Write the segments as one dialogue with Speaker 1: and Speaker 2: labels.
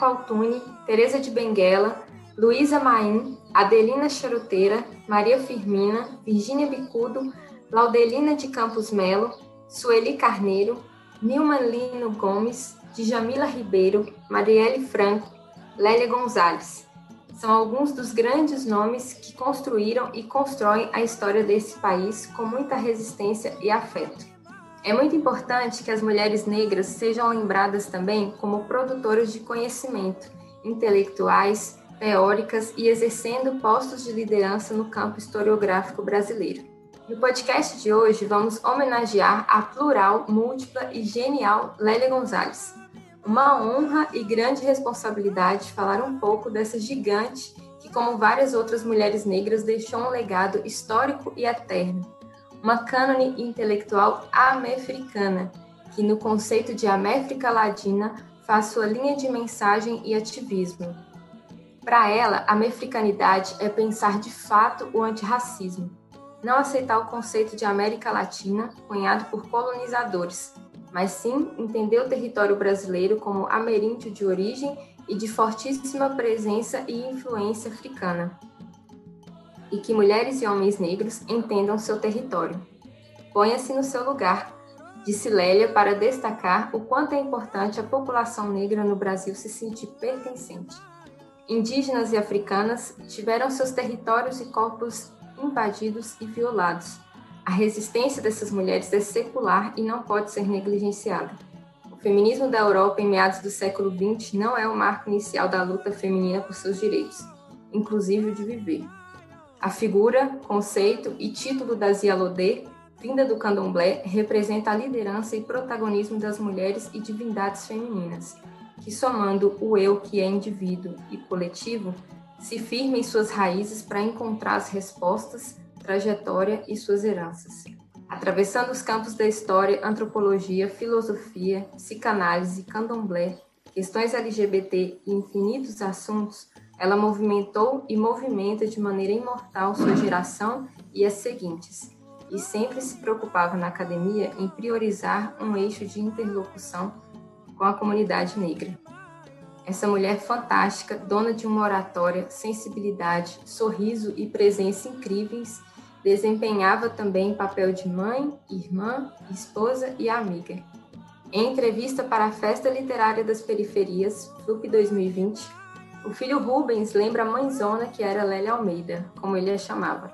Speaker 1: Aqualtune, Teresa de Benguela, Luísa Maim, Adelina Charuteira, Maria Firmina, Virgínia Bicudo, Laudelina de Campos Melo, Sueli Carneiro, Nilma Lino Gomes, Djamila Ribeiro, Marielle Franco, Lélia Gonzalez. São alguns dos grandes nomes que construíram e constroem a história desse país com muita resistência e afeto. É muito importante que as mulheres negras sejam lembradas também como produtoras de conhecimento, intelectuais, teóricas e exercendo postos de liderança no campo historiográfico brasileiro. No podcast de hoje, vamos homenagear a plural, múltipla e genial Lélia Gonzalez. Uma honra e grande responsabilidade falar um pouco dessa gigante que, como várias outras mulheres negras, deixou um legado histórico e eterno. Uma cânone intelectual americana, que no conceito de América Latina faz sua linha de mensagem e ativismo. Para ela, a mefricanidade é pensar de fato o antirracismo não aceitar o conceito de América Latina, cunhado por colonizadores, mas sim entender o território brasileiro como ameríndio de origem e de fortíssima presença e influência africana. E que mulheres e homens negros entendam seu território. Ponha-se no seu lugar, disse Lélia para destacar o quanto é importante a população negra no Brasil se sentir pertencente. Indígenas e africanas tiveram seus territórios e corpos invadidos e violados. A resistência dessas mulheres é secular e não pode ser negligenciada. O feminismo da Europa em meados do século XX não é o marco inicial da luta feminina por seus direitos, inclusive o de viver. A figura, conceito e título da Zia Lodê, vinda do candomblé, representa a liderança e protagonismo das mulheres e divindades femininas, que somando o eu que é indivíduo e coletivo, se firma em suas raízes para encontrar as respostas, trajetória e suas heranças. Atravessando os campos da história, antropologia, filosofia, psicanálise, candomblé, questões LGBT e infinitos assuntos, ela movimentou e movimenta de maneira imortal sua geração e as seguintes, e sempre se preocupava na academia em priorizar um eixo de interlocução com a comunidade negra. Essa mulher fantástica, dona de uma oratória, sensibilidade, sorriso e presença incríveis, desempenhava também papel de mãe, irmã, esposa e amiga. Em entrevista para a Festa Literária das Periferias, FLUP 2020, o filho Rubens lembra a mãezona que era Lélia Almeida, como ele a chamava.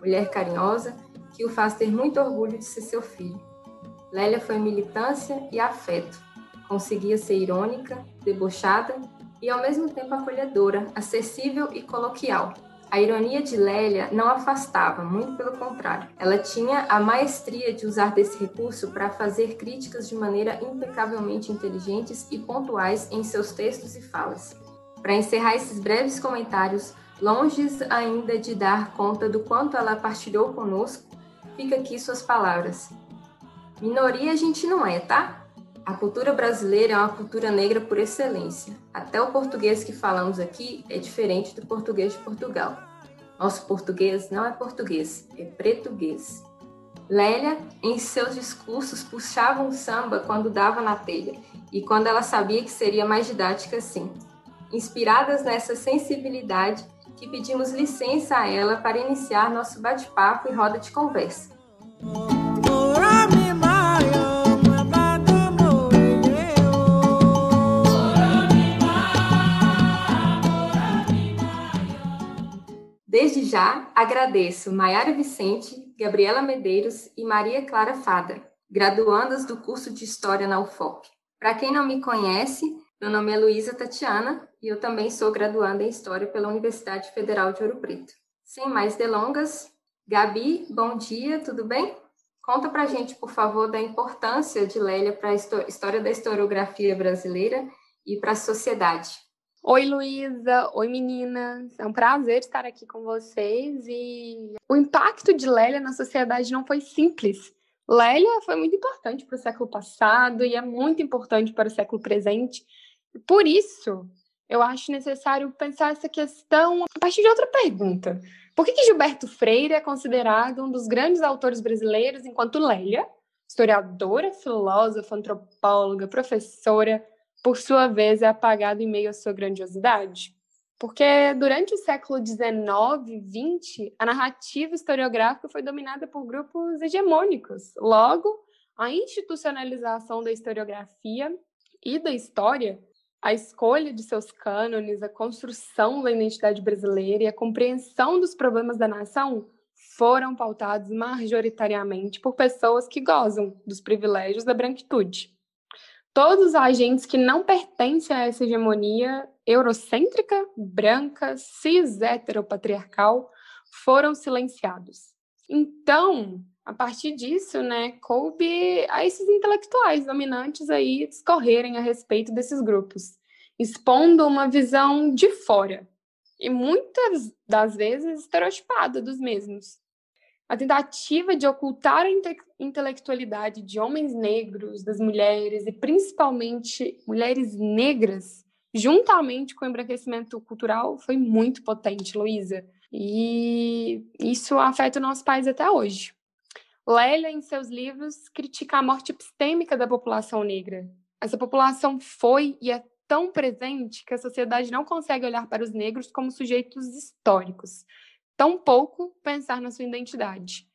Speaker 1: Mulher carinhosa, que o faz ter muito orgulho de ser seu filho. Lélia foi militância e afeto, Conseguia ser irônica, debochada e ao mesmo tempo acolhedora, acessível e coloquial. A ironia de Lélia não afastava, muito pelo contrário. Ela tinha a maestria de usar desse recurso para fazer críticas de maneira impecavelmente inteligentes e pontuais em seus textos e falas. Para encerrar esses breves comentários, longe ainda de dar conta do quanto ela partilhou conosco, fica aqui suas palavras. Minoria a gente não é, tá? A cultura brasileira é uma cultura negra por excelência. Até o português que falamos aqui é diferente do português de Portugal. Nosso português não é português, é português. Lélia, em seus discursos, puxava um samba quando dava na telha e quando ela sabia que seria mais didática assim. Inspiradas nessa sensibilidade, que pedimos licença a ela para iniciar nosso bate-papo e roda de conversa. Desde já, agradeço Maiara Vicente, Gabriela Medeiros e Maria Clara Fada, graduandas do curso de História na UFOP. Para quem não me conhece, meu nome é Luísa Tatiana e eu também sou graduanda em História pela Universidade Federal de Ouro Preto. Sem mais delongas, Gabi, bom dia, tudo bem? Conta para a gente, por favor, da importância de Lélia para a história da historiografia brasileira e para a sociedade.
Speaker 2: Oi, Luísa. Oi, meninas. É um prazer estar aqui com vocês. E o impacto de Lélia na sociedade não foi simples. Lélia foi muito importante para o século passado e é muito importante para o século presente. Por isso, eu acho necessário pensar essa questão a partir de outra pergunta. Por que, que Gilberto Freire é considerado um dos grandes autores brasileiros, enquanto Lélia, historiadora, filósofa, antropóloga, professora, por sua vez, é apagado em meio à sua grandiosidade? Porque durante o século XIX e XX, a narrativa historiográfica foi dominada por grupos hegemônicos. Logo, a institucionalização da historiografia e da história, a escolha de seus cânones, a construção da identidade brasileira e a compreensão dos problemas da nação foram pautados majoritariamente por pessoas que gozam dos privilégios da branquitude. Todos os agentes que não pertencem a essa hegemonia eurocêntrica, branca, cis, heteropatriarcal, foram silenciados. Então, a partir disso, né, coube a esses intelectuais dominantes aí discorrerem a respeito desses grupos, expondo uma visão de fora e muitas das vezes estereotipada dos mesmos, a tentativa de ocultar a inte intelectualidade de homens negros, das mulheres e principalmente mulheres negras, juntamente com o embranquecimento cultural, foi muito potente, Luísa. E isso afeta o nosso país até hoje. Lélia, em seus livros, critica a morte epistêmica da população negra. Essa população foi e é tão presente que a sociedade não consegue olhar para os negros como sujeitos históricos, tampouco pensar na sua identidade.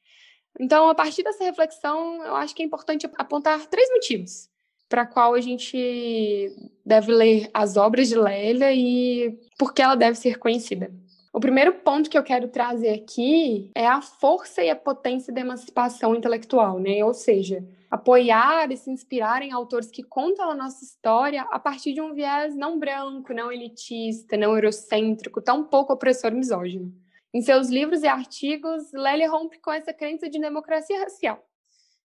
Speaker 2: Então, a partir dessa reflexão, eu acho que é importante apontar três motivos para qual a gente deve ler as obras de Lélia e por que ela deve ser conhecida. O primeiro ponto que eu quero trazer aqui é a força e a potência da emancipação intelectual, né? Ou seja, apoiar e se inspirar em autores que contam a nossa história a partir de um viés não branco, não elitista, não eurocêntrico, tão pouco opressor misógino. Em seus livros e artigos, Lélia rompe com essa crença de democracia racial.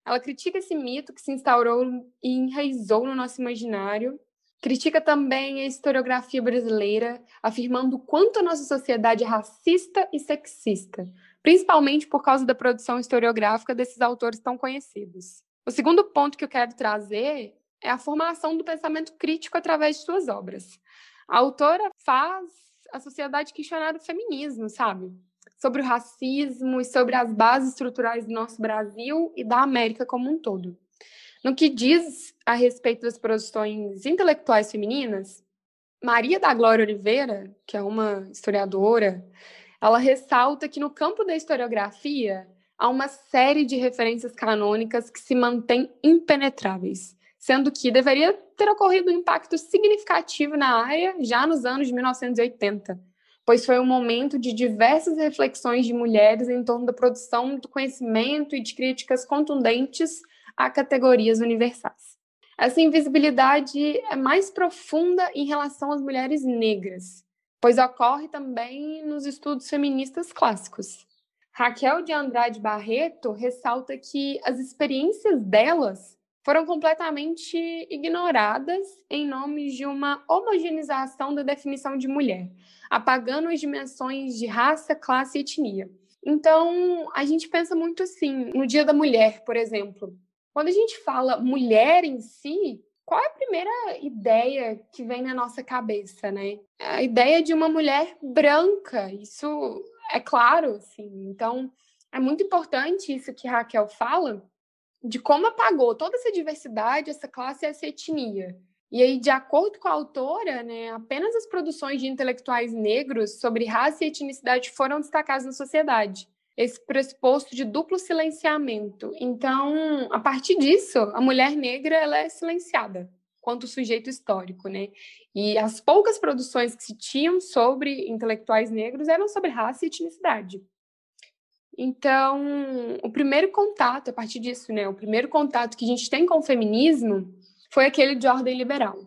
Speaker 2: Ela critica esse mito que se instaurou e enraizou no nosso imaginário. Critica também a historiografia brasileira, afirmando quanto a nossa sociedade é racista e sexista, principalmente por causa da produção historiográfica desses autores tão conhecidos. O segundo ponto que eu quero trazer é a formação do pensamento crítico através de suas obras. A autora faz a sociedade questionar o feminismo, sabe? Sobre o racismo e sobre as bases estruturais do nosso Brasil e da América como um todo. No que diz a respeito das produções intelectuais femininas, Maria da Glória Oliveira, que é uma historiadora, ela ressalta que no campo da historiografia há uma série de referências canônicas que se mantêm impenetráveis, sendo que deveria ter ocorrido um impacto significativo na área já nos anos de 1980, pois foi um momento de diversas reflexões de mulheres em torno da produção do conhecimento e de críticas contundentes a categorias universais. Essa invisibilidade é mais profunda em relação às mulheres negras, pois ocorre também nos estudos feministas clássicos. Raquel de Andrade Barreto ressalta que as experiências delas foram completamente ignoradas em nome de uma homogeneização da definição de mulher, apagando as dimensões de raça, classe e etnia. Então, a gente pensa muito assim, no Dia da Mulher, por exemplo. Quando a gente fala mulher em si, qual é a primeira ideia que vem na nossa cabeça, né? A ideia de uma mulher branca, isso é claro, assim. Então, é muito importante isso que Raquel fala, de como apagou toda essa diversidade, essa classe e essa etnia. E aí, de acordo com a autora, né, apenas as produções de intelectuais negros sobre raça e etnicidade foram destacadas na sociedade. Esse pressuposto de duplo silenciamento. Então, a partir disso, a mulher negra ela é silenciada quanto sujeito histórico, né? E as poucas produções que se tinham sobre intelectuais negros eram sobre raça e etnicidade. Então, o primeiro contato, a partir disso, né, o primeiro contato que a gente tem com o feminismo foi aquele de ordem liberal,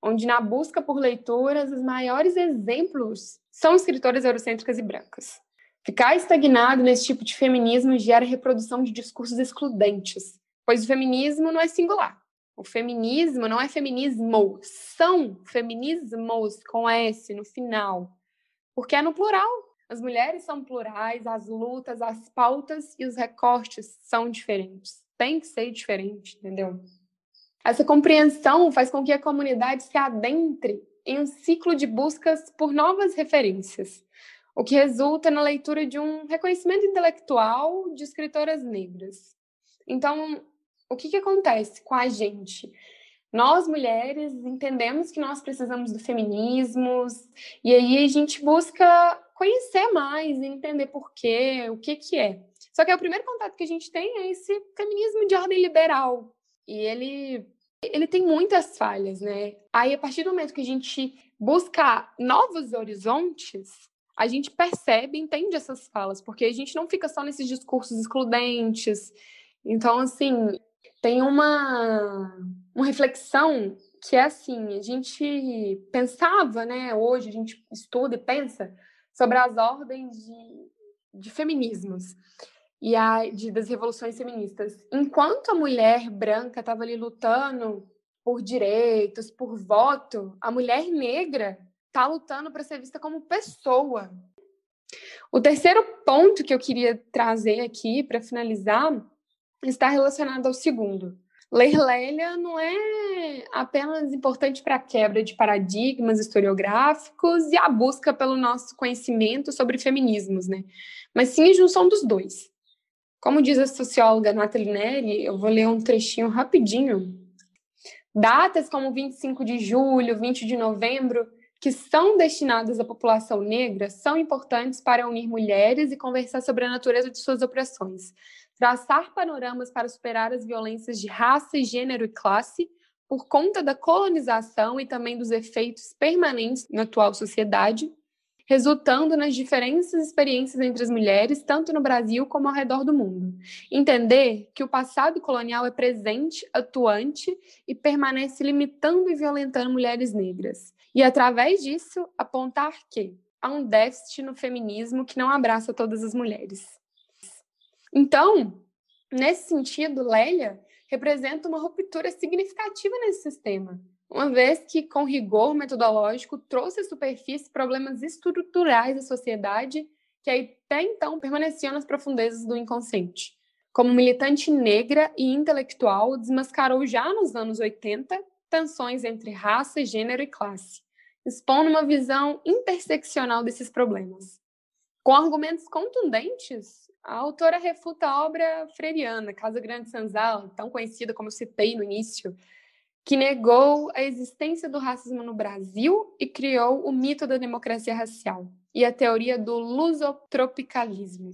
Speaker 2: onde na busca por leitoras, os maiores exemplos são escritoras eurocêntricas e brancas. Ficar estagnado nesse tipo de feminismo gera reprodução de discursos excludentes, pois o feminismo não é singular. O feminismo não é feminismo, são feminismos com S no final, porque é no plural. As mulheres são plurais, as lutas, as pautas e os recortes são diferentes. Tem que ser diferente, entendeu? Essa compreensão faz com que a comunidade se adentre em um ciclo de buscas por novas referências, o que resulta na leitura de um reconhecimento intelectual de escritoras negras. Então, o que, que acontece com a gente? nós mulheres entendemos que nós precisamos do feminismo e aí a gente busca conhecer mais, entender por quê, o que que é. Só que o primeiro contato que a gente tem é esse feminismo de ordem liberal e ele ele tem muitas falhas, né? Aí a partir do momento que a gente busca novos horizontes, a gente percebe, entende essas falas, porque a gente não fica só nesses discursos excludentes. Então, assim, tem uma, uma reflexão que é assim, a gente pensava, né, hoje a gente estuda e pensa sobre as ordens de, de feminismos e a, de, das revoluções feministas. Enquanto a mulher branca estava ali lutando por direitos, por voto, a mulher negra está lutando para ser vista como pessoa. O terceiro ponto que eu queria trazer aqui para finalizar está relacionado ao segundo. Ler Lélia não é apenas importante para a quebra de paradigmas historiográficos e a busca pelo nosso conhecimento sobre feminismos, né? Mas sim a junção dos dois. Como diz a socióloga Nathalie Neri, eu vou ler um trechinho rapidinho. Datas como 25 de julho, 20 de novembro, que são destinadas à população negra, são importantes para unir mulheres e conversar sobre a natureza de suas opressões, traçar panoramas para superar as violências de raça, gênero e classe por conta da colonização e também dos efeitos permanentes na atual sociedade, resultando nas diferentes experiências entre as mulheres, tanto no Brasil como ao redor do mundo. Entender que o passado colonial é presente, atuante e permanece limitando e violentando mulheres negras. E, através disso, apontar que há um déficit no feminismo que não abraça todas as mulheres. Então, nesse sentido, Lélia representa uma ruptura significativa nesse sistema, uma vez que, com rigor metodológico, trouxe à superfície problemas estruturais da sociedade que até então permaneciam nas profundezas do inconsciente. Como militante negra e intelectual, desmascarou já nos anos 80 tensões entre raça, gênero e classe, expondo uma visão interseccional desses problemas. Com argumentos contundentes, a autora refuta a obra freiriana, Casa Grande Sanzal, tão conhecida como eu citei no início, que negou a existência do racismo no Brasil e criou o mito da democracia racial e a teoria do lusotropicalismo.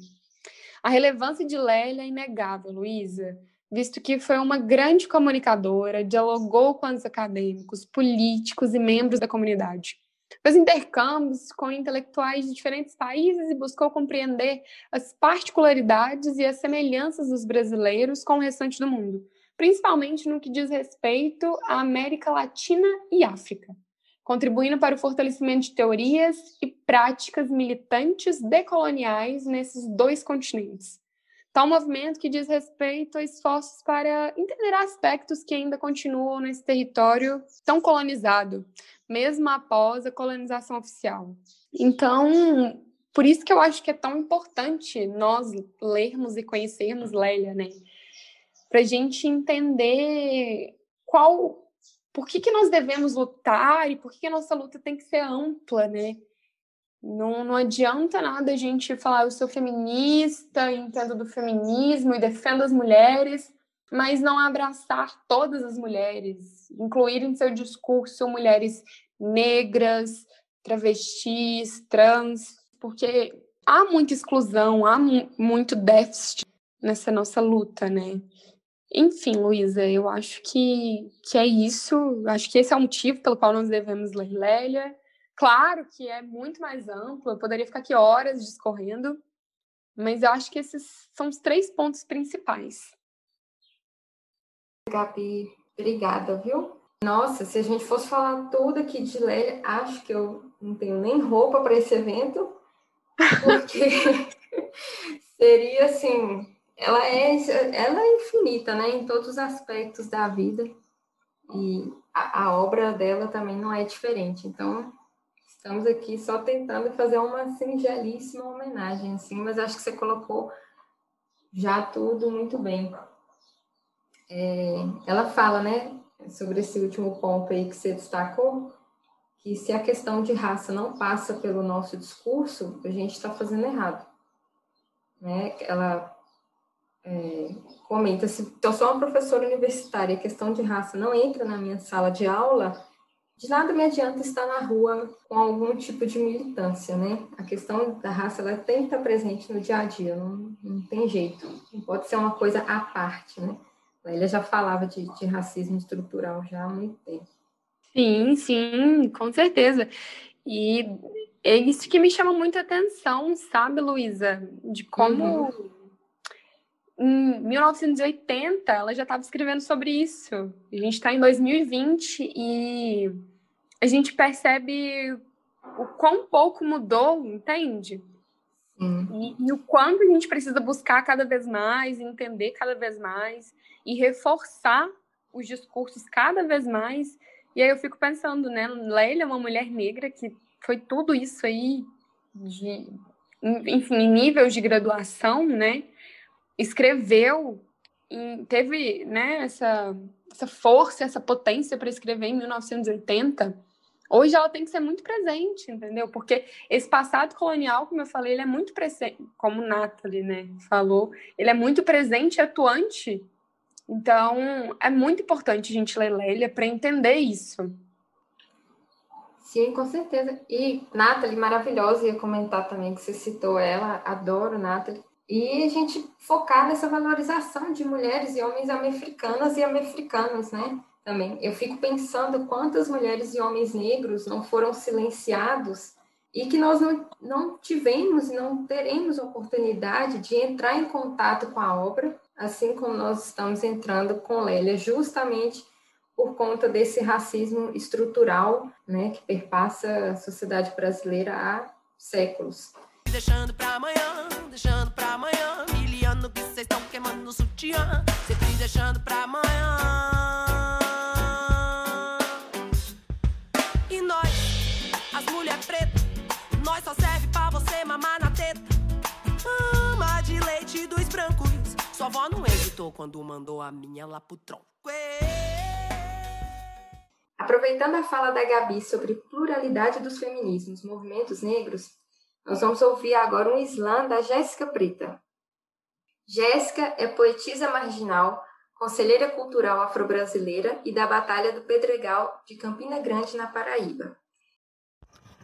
Speaker 2: A relevância de Lélia é inegável, Luísa, visto que foi uma grande comunicadora, dialogou com os acadêmicos, políticos e membros da comunidade fez intercâmbios com intelectuais de diferentes países e buscou compreender as particularidades e as semelhanças dos brasileiros com o restante do mundo, principalmente no que diz respeito à América Latina e África, contribuindo para o fortalecimento de teorias e práticas militantes decoloniais nesses dois continentes. Tal movimento que diz respeito a esforços para entender aspectos que ainda continuam nesse território tão colonizado, mesmo após a colonização oficial. Então, por isso que eu acho que é tão importante nós lermos e conhecermos Lélia, né? Para a gente entender qual, por que, que nós devemos lutar e por que, que a nossa luta tem que ser ampla, né? Não, não adianta nada a gente falar eu sou feminista, entendo do feminismo e defendo as mulheres, mas não abraçar todas as mulheres, incluir em seu discurso mulheres negras, travestis, trans, porque há muita exclusão, há muito déficit nessa nossa luta, né? Enfim, Luísa, eu acho que, que é isso. Acho que esse é o motivo pelo qual nós devemos ler Lélia. Claro que é muito mais amplo, eu poderia ficar aqui horas discorrendo, mas eu acho que esses são os três pontos principais.
Speaker 1: Gabi, obrigada, viu? Nossa, se a gente fosse falar tudo aqui de Lélia, acho que eu não tenho nem roupa para esse evento, porque seria assim, ela é, ela é infinita, né, em todos os aspectos da vida, e a, a obra dela também não é diferente. Então, estamos aqui só tentando fazer uma singelíssima homenagem, assim, mas acho que você colocou já tudo muito bem. É, ela fala, né, sobre esse último ponto aí que você destacou, que se a questão de raça não passa pelo nosso discurso, a gente está fazendo errado. Né? Ela é, comenta se eu sou uma professora universitária, a questão de raça não entra na minha sala de aula, de nada me adianta estar na rua com algum tipo de militância, né? A questão da raça ela tem que estar presente no dia a dia, não, não tem jeito, não pode ser uma coisa à parte, né? Ele já falava de, de racismo estrutural já há muito tempo.
Speaker 2: Sim, sim, com certeza. E é isso que me chama muita atenção, sabe, Luísa? De como uhum. Em 1980 ela já estava escrevendo sobre isso. A gente está em 2020 e a gente percebe o quão pouco mudou, entende? E, e, o quanto a gente precisa buscar cada vez mais, entender cada vez mais e reforçar os discursos cada vez mais. E aí eu fico pensando, né? Leila é uma mulher negra que foi tudo isso aí, de, enfim, em nível de graduação, né? Escreveu, teve né, essa, essa força, essa potência para escrever em 1980. Hoje ela tem que ser muito presente, entendeu? Porque esse passado colonial, como eu falei, ele é muito presente, como Nathalie, né, falou, ele é muito presente e atuante. Então, é muito importante a gente ler Lélia para entender isso.
Speaker 1: Sim, com certeza. E Nathalie, maravilhosa, ia comentar também que você citou ela, adoro Nathalie. E a gente focar nessa valorização de mulheres e homens americanas e americanos, né? Também. Eu fico pensando quantas mulheres e homens negros não foram silenciados e que nós não, não tivemos e não teremos oportunidade de entrar em contato com a obra, assim como nós estamos entrando com Lélia, justamente por conta desse racismo estrutural né, que perpassa a sociedade brasileira há séculos. Deixando amanhã, deixando para amanhã, miliano que vocês estão queimando no sutiã, sempre deixando para amanhã. E nós, as mulheres pretas, nós só serve para você mamar na teta. Ama de leite dos brancos, sua avó não hesitou quando mandou a minha lá pro tronco. Aproveitando a fala da Gabi sobre pluralidade dos feminismos, movimentos negros, nós vamos ouvir agora um slam da Jéssica Preta. Jéssica é poetisa marginal, conselheira cultural afro-brasileira e da Batalha do Pedregal de Campina Grande, na Paraíba.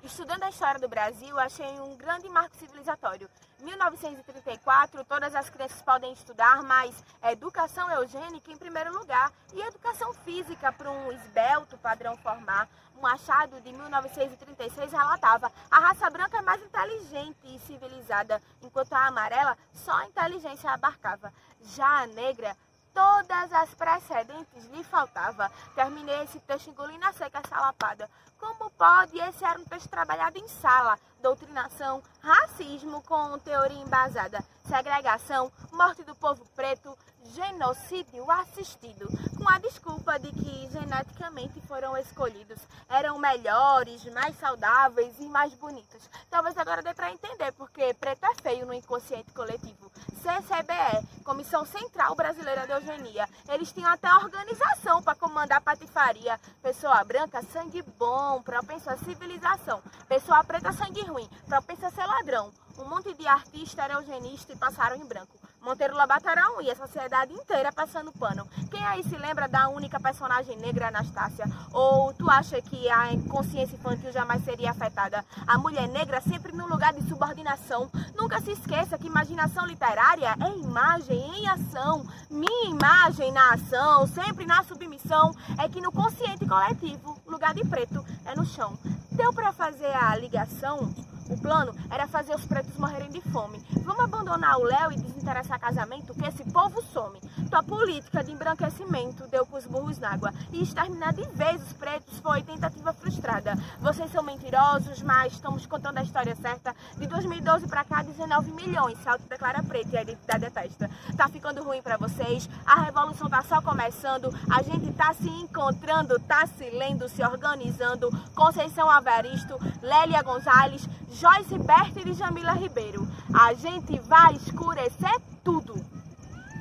Speaker 3: Estudando a história do Brasil, achei um grande marco civilizatório. 1934, todas as crianças podem estudar, mas educação eugênica em primeiro lugar e educação física para um esbelto padrão formar. Um Machado, de 1936, relatava a raça branca é mais inteligente e civilizada, enquanto a amarela só a inteligência abarcava. Já a negra todas as precedentes lhe faltava. Terminei esse texto engolindo a seca essa lapada. Como pode? Esse era um texto trabalhado em sala. Doutrinação, racismo com teoria embasada, segregação, morte do povo preto, genocídio assistido, com a desculpa de que geneticamente foram escolhidos, eram melhores, mais saudáveis e mais bonitos. Talvez agora dê para entender porque preto é feio no inconsciente coletivo. CCBE, Comissão Central Brasileira de Eugenia, eles tinham até organização para comandar patifaria. Pessoa branca, sangue bom, propenso à civilização. Pessoa preta, sangue ruim, propenso a ser ladrão. Um monte de artista era eugenista e passaram em branco. Monteiro Lobato era um e a sociedade inteira passando pano. Quem aí se lembra da única personagem negra, Anastácia? Ou tu acha que a consciência infantil jamais seria afetada? A mulher negra sempre num lugar de subordinação. Nunca se esqueça que imaginação literária é imagem em ação. Minha imagem na ação, sempre na submissão, é que no consciente coletivo, lugar de preto é no chão. Deu para fazer a ligação? O plano era fazer os pretos morrerem de fome. Vamos abandonar o Léo e desinteressar casamento, que esse povo some. Tua política de embranquecimento deu com os burros na água. E exterminar de vez os pretos foi tentativa frustrada. Vocês são mentirosos, mas estamos contando a história certa. De 2012 para cá, 19 milhões se autodeclara preto e a identidade é testa. Tá ficando ruim para vocês? A revolução tá só começando. A gente tá se encontrando, tá se lendo, se organizando. Conceição Averisto, Lélia Gonzalez, Joyce Berta e Jamila Ribeiro. A gente vai escurecer tudo.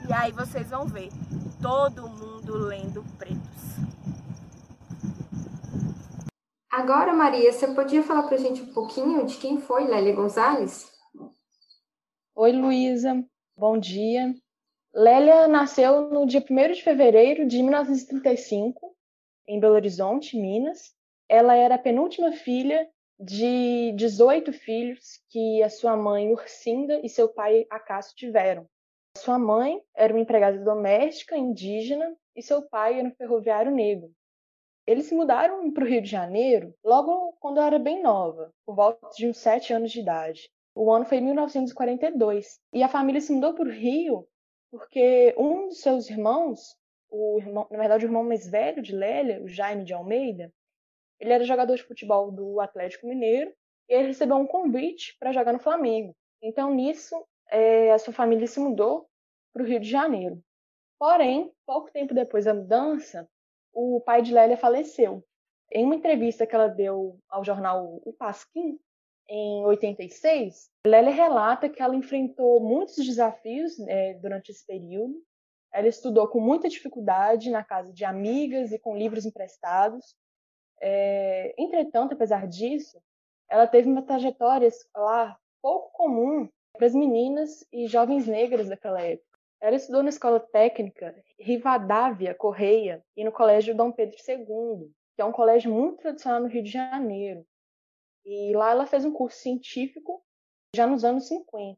Speaker 3: E aí vocês vão ver todo mundo lendo pretos.
Speaker 1: Agora, Maria, você podia falar para a gente um pouquinho de quem foi Lélia Gonzalez?
Speaker 4: Oi, Luísa. Bom dia. Lélia nasceu no dia 1 de fevereiro de 1935, em Belo Horizonte, Minas. Ela era a penúltima filha de 18 filhos que a sua mãe, Ursinda, e seu pai, Acácio, tiveram. Sua mãe era uma empregada doméstica indígena e seu pai era um ferroviário negro. Eles se mudaram para o Rio de Janeiro logo quando eu era bem nova, por volta de uns sete anos de idade. O ano foi 1942 e a família se mudou para o Rio porque um dos seus irmãos, o irmão, na verdade o irmão mais velho de Lélia, o Jaime de Almeida, ele era jogador de futebol do Atlético Mineiro e ele recebeu um convite para jogar no Flamengo. Então nisso é, a sua família se mudou para o Rio de Janeiro. Porém, pouco tempo depois da mudança, o pai de Lélia faleceu. Em uma entrevista que ela deu ao jornal O Pasquim, em 86, Lélia relata que ela enfrentou muitos desafios é, durante esse período. Ela estudou com muita dificuldade na casa de amigas e com livros emprestados. É, entretanto, apesar disso, ela teve uma trajetória escolar pouco comum para as meninas e jovens negras daquela época. Ela estudou na escola técnica Rivadavia Correia e no colégio Dom Pedro II, que é um colégio muito tradicional no Rio de Janeiro. E lá ela fez um curso científico já nos anos 50.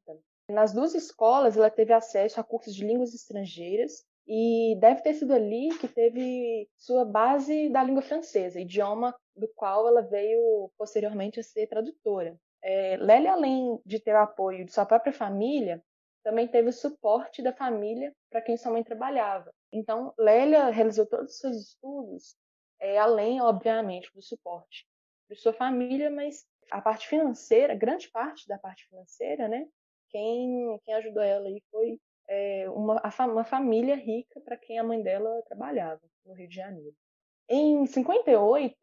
Speaker 4: Nas duas escolas ela teve acesso a cursos de línguas estrangeiras e deve ter sido ali que teve sua base da língua francesa, idioma do qual ela veio posteriormente a ser tradutora. É, Lélia, além de ter o apoio de sua própria família, também teve o suporte da família para quem sua mãe trabalhava. Então, Lélia realizou todos os seus estudos, é, além, obviamente, do suporte de sua família, mas a parte financeira, grande parte da parte financeira, né? Quem, quem ajudou ela aí foi é, uma, uma família rica para quem a mãe dela trabalhava no Rio de Janeiro. Em 58,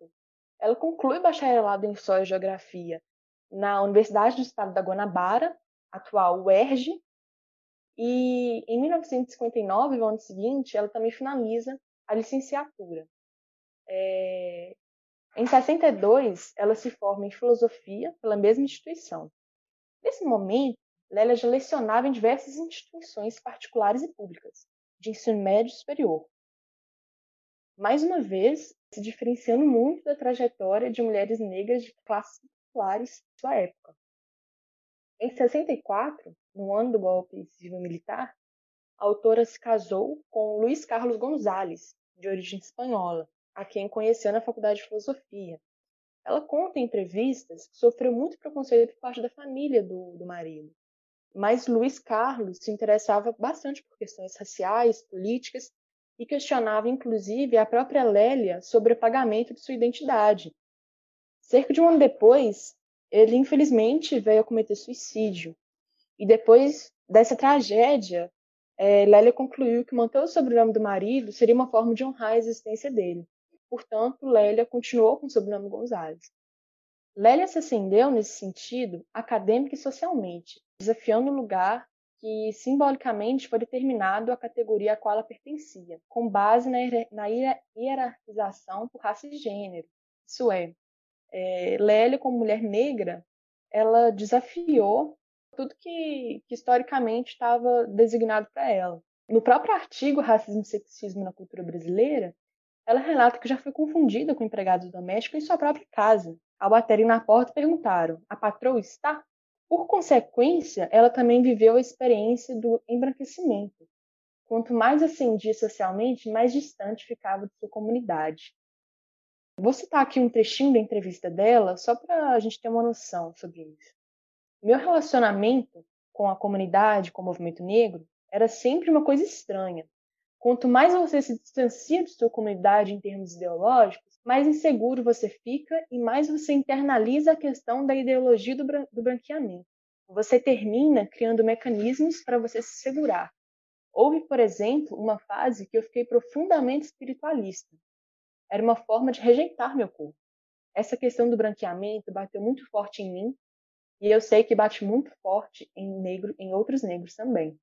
Speaker 4: ela conclui bacharelado em História e Geografia na Universidade do Estado da Guanabara, atual UERJ, e em 1959, no ano seguinte, ela também finaliza a licenciatura. É, em 62, ela se forma em filosofia pela mesma instituição. Nesse momento, Lélia já lecionava em diversas instituições particulares e públicas, de ensino médio superior. Mais uma vez, se diferenciando muito da trajetória de mulheres negras de classes populares de sua época. Em 64, no ano do golpe civil-militar, a autora se casou com Luiz Carlos Gonzalez, de origem espanhola, a quem conheceu na faculdade de filosofia. Ela conta em entrevistas que sofreu muito preconceito por parte da família do, do marido. Mas Luiz Carlos se interessava bastante por questões raciais, políticas e questionava inclusive a própria Lélia sobre o pagamento de sua identidade. Cerca de um ano depois, ele infelizmente veio a cometer suicídio. E depois dessa tragédia, é, Lélia concluiu que manter o sobrenome do marido seria uma forma de honrar a existência dele. Portanto, Lélia continuou com o sobrenome Gonzalez. Lélia se acendeu nesse sentido acadêmico e socialmente, desafiando o lugar que simbolicamente foi determinado à categoria a qual ela pertencia, com base na, hierarquização por raça e gênero. Isso é, é, Lélia, como mulher negra, ela desafiou tudo que, que historicamente estava designado para ela. No próprio artigo Racismo e Sexismo na Cultura Brasileira, ela relata que já foi confundida com empregados domésticos em sua própria casa. Ao baterem na porta, perguntaram: A patroa está? Por consequência, ela também viveu a experiência do embranquecimento. Quanto mais ascendia socialmente, mais distante ficava de sua comunidade. Vou citar aqui um trechinho da entrevista dela, só para a gente ter uma noção sobre isso. Meu relacionamento com a comunidade, com o movimento negro, era sempre uma coisa estranha. Quanto mais você se distancia de sua comunidade em termos ideológicos, mais inseguro você fica e mais você internaliza a questão da ideologia do, do branqueamento. Você termina criando mecanismos para você se segurar. Houve, por exemplo, uma fase que eu fiquei profundamente espiritualista. Era uma forma de rejeitar meu corpo. Essa questão do branqueamento bateu muito forte em mim e eu sei que bate muito forte em negro, em outros negros também.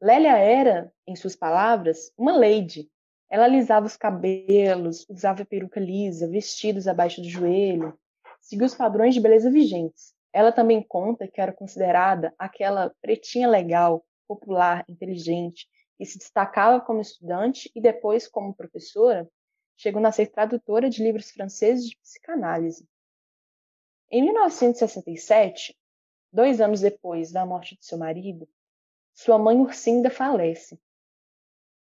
Speaker 4: Lélia era, em suas palavras, uma lady. Ela alisava os cabelos, usava peruca lisa, vestidos abaixo do joelho, seguia os padrões de beleza vigentes. Ela também conta que era considerada aquela pretinha legal, popular, inteligente, e se destacava como estudante e depois como professora, chegando a ser tradutora de livros franceses de psicanálise. Em 1967, dois anos depois da morte de seu marido, sua mãe Ursinda falece.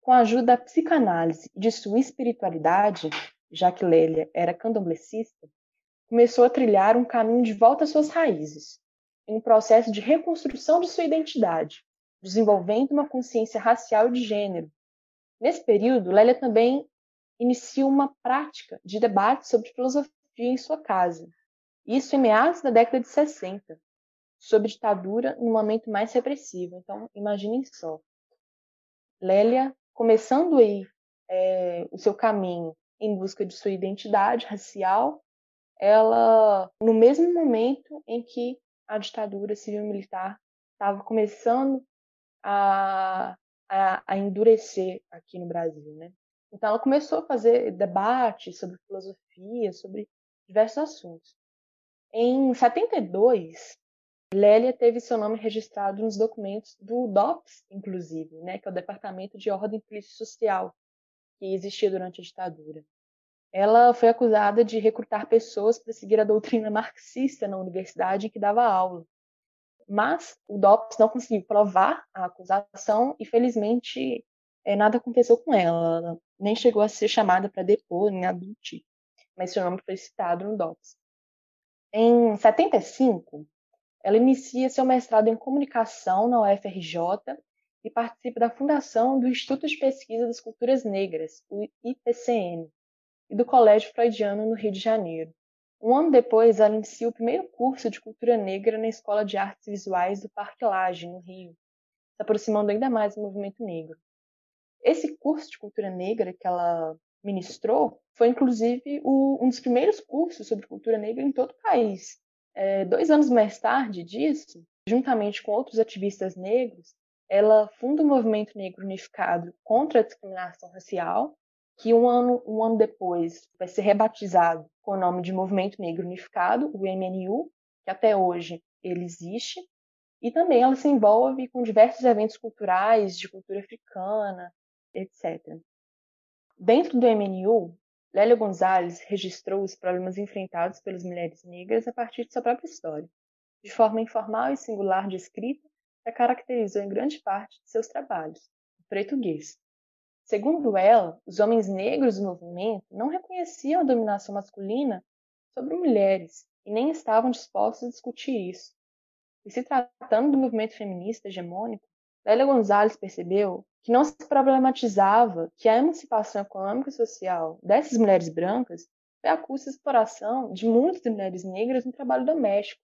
Speaker 4: Com a ajuda da psicanálise e de sua espiritualidade, já que Lélia era candomblessista, começou a trilhar um caminho de volta às suas raízes, em um processo de reconstrução de sua identidade, desenvolvendo uma consciência racial e de gênero. Nesse período, Lélia também inicia uma prática de debate sobre filosofia em sua casa, isso em meados da década de 60, sob ditadura no momento mais repressivo. Então, imaginem só. Lélia começando aí é, o seu caminho em busca de sua identidade racial, ela, no mesmo momento em que a ditadura civil-militar estava começando a, a, a, endurecer aqui no Brasil, né? Então ela começou a fazer debates sobre filosofia, sobre diversos assuntos. Em 72, Lélia teve seu nome registrado nos documentos do DOPS, inclusive, né, que é o Departamento de Ordem Polícia Social, que existia durante a ditadura. Ela foi acusada de recrutar pessoas para seguir a doutrina marxista na universidade em que dava aula. Mas o DOPS não conseguiu provar a acusação e, felizmente, é, nada aconteceu com ela. ela nem chegou a ser chamada para depor, nem admitir. Mas seu nome foi citado no DOPS. Em 75, ela inicia seu mestrado em comunicação na UFRJ e participa da fundação do Instituto de Pesquisa das Culturas Negras, o IPCN, e do Colégio Freudiano no Rio de Janeiro. Um ano depois, ela inicia o primeiro curso de cultura negra na Escola de Artes Visuais do Parque Lage, no Rio, se aproximando ainda mais do movimento negro. Esse curso de cultura negra que ela ministrou foi, inclusive, o, um dos primeiros cursos sobre cultura negra em todo o país, é, dois anos mais tarde disso, juntamente com outros ativistas negros, ela funda o Movimento Negro Unificado contra a Discriminação Racial, que um ano, um ano depois vai ser rebatizado com o nome de Movimento Negro Unificado, o MNU, que até hoje ele existe, e também ela se envolve com diversos eventos culturais de cultura africana, etc. Dentro do MNU, Lélia Gonzalez registrou os problemas enfrentados pelas mulheres negras a partir de sua própria história, de forma informal e singular de escrita que a caracterizou em grande parte de seus trabalhos, o português. Segundo ela, os homens negros do movimento não reconheciam a dominação masculina sobre mulheres e nem estavam dispostos a discutir isso. E se tratando do movimento feminista hegemônico, Lélia Gonzalez percebeu que não se problematizava que a emancipação econômica e social dessas mulheres brancas foi a custa da exploração de muitas mulheres negras no trabalho doméstico.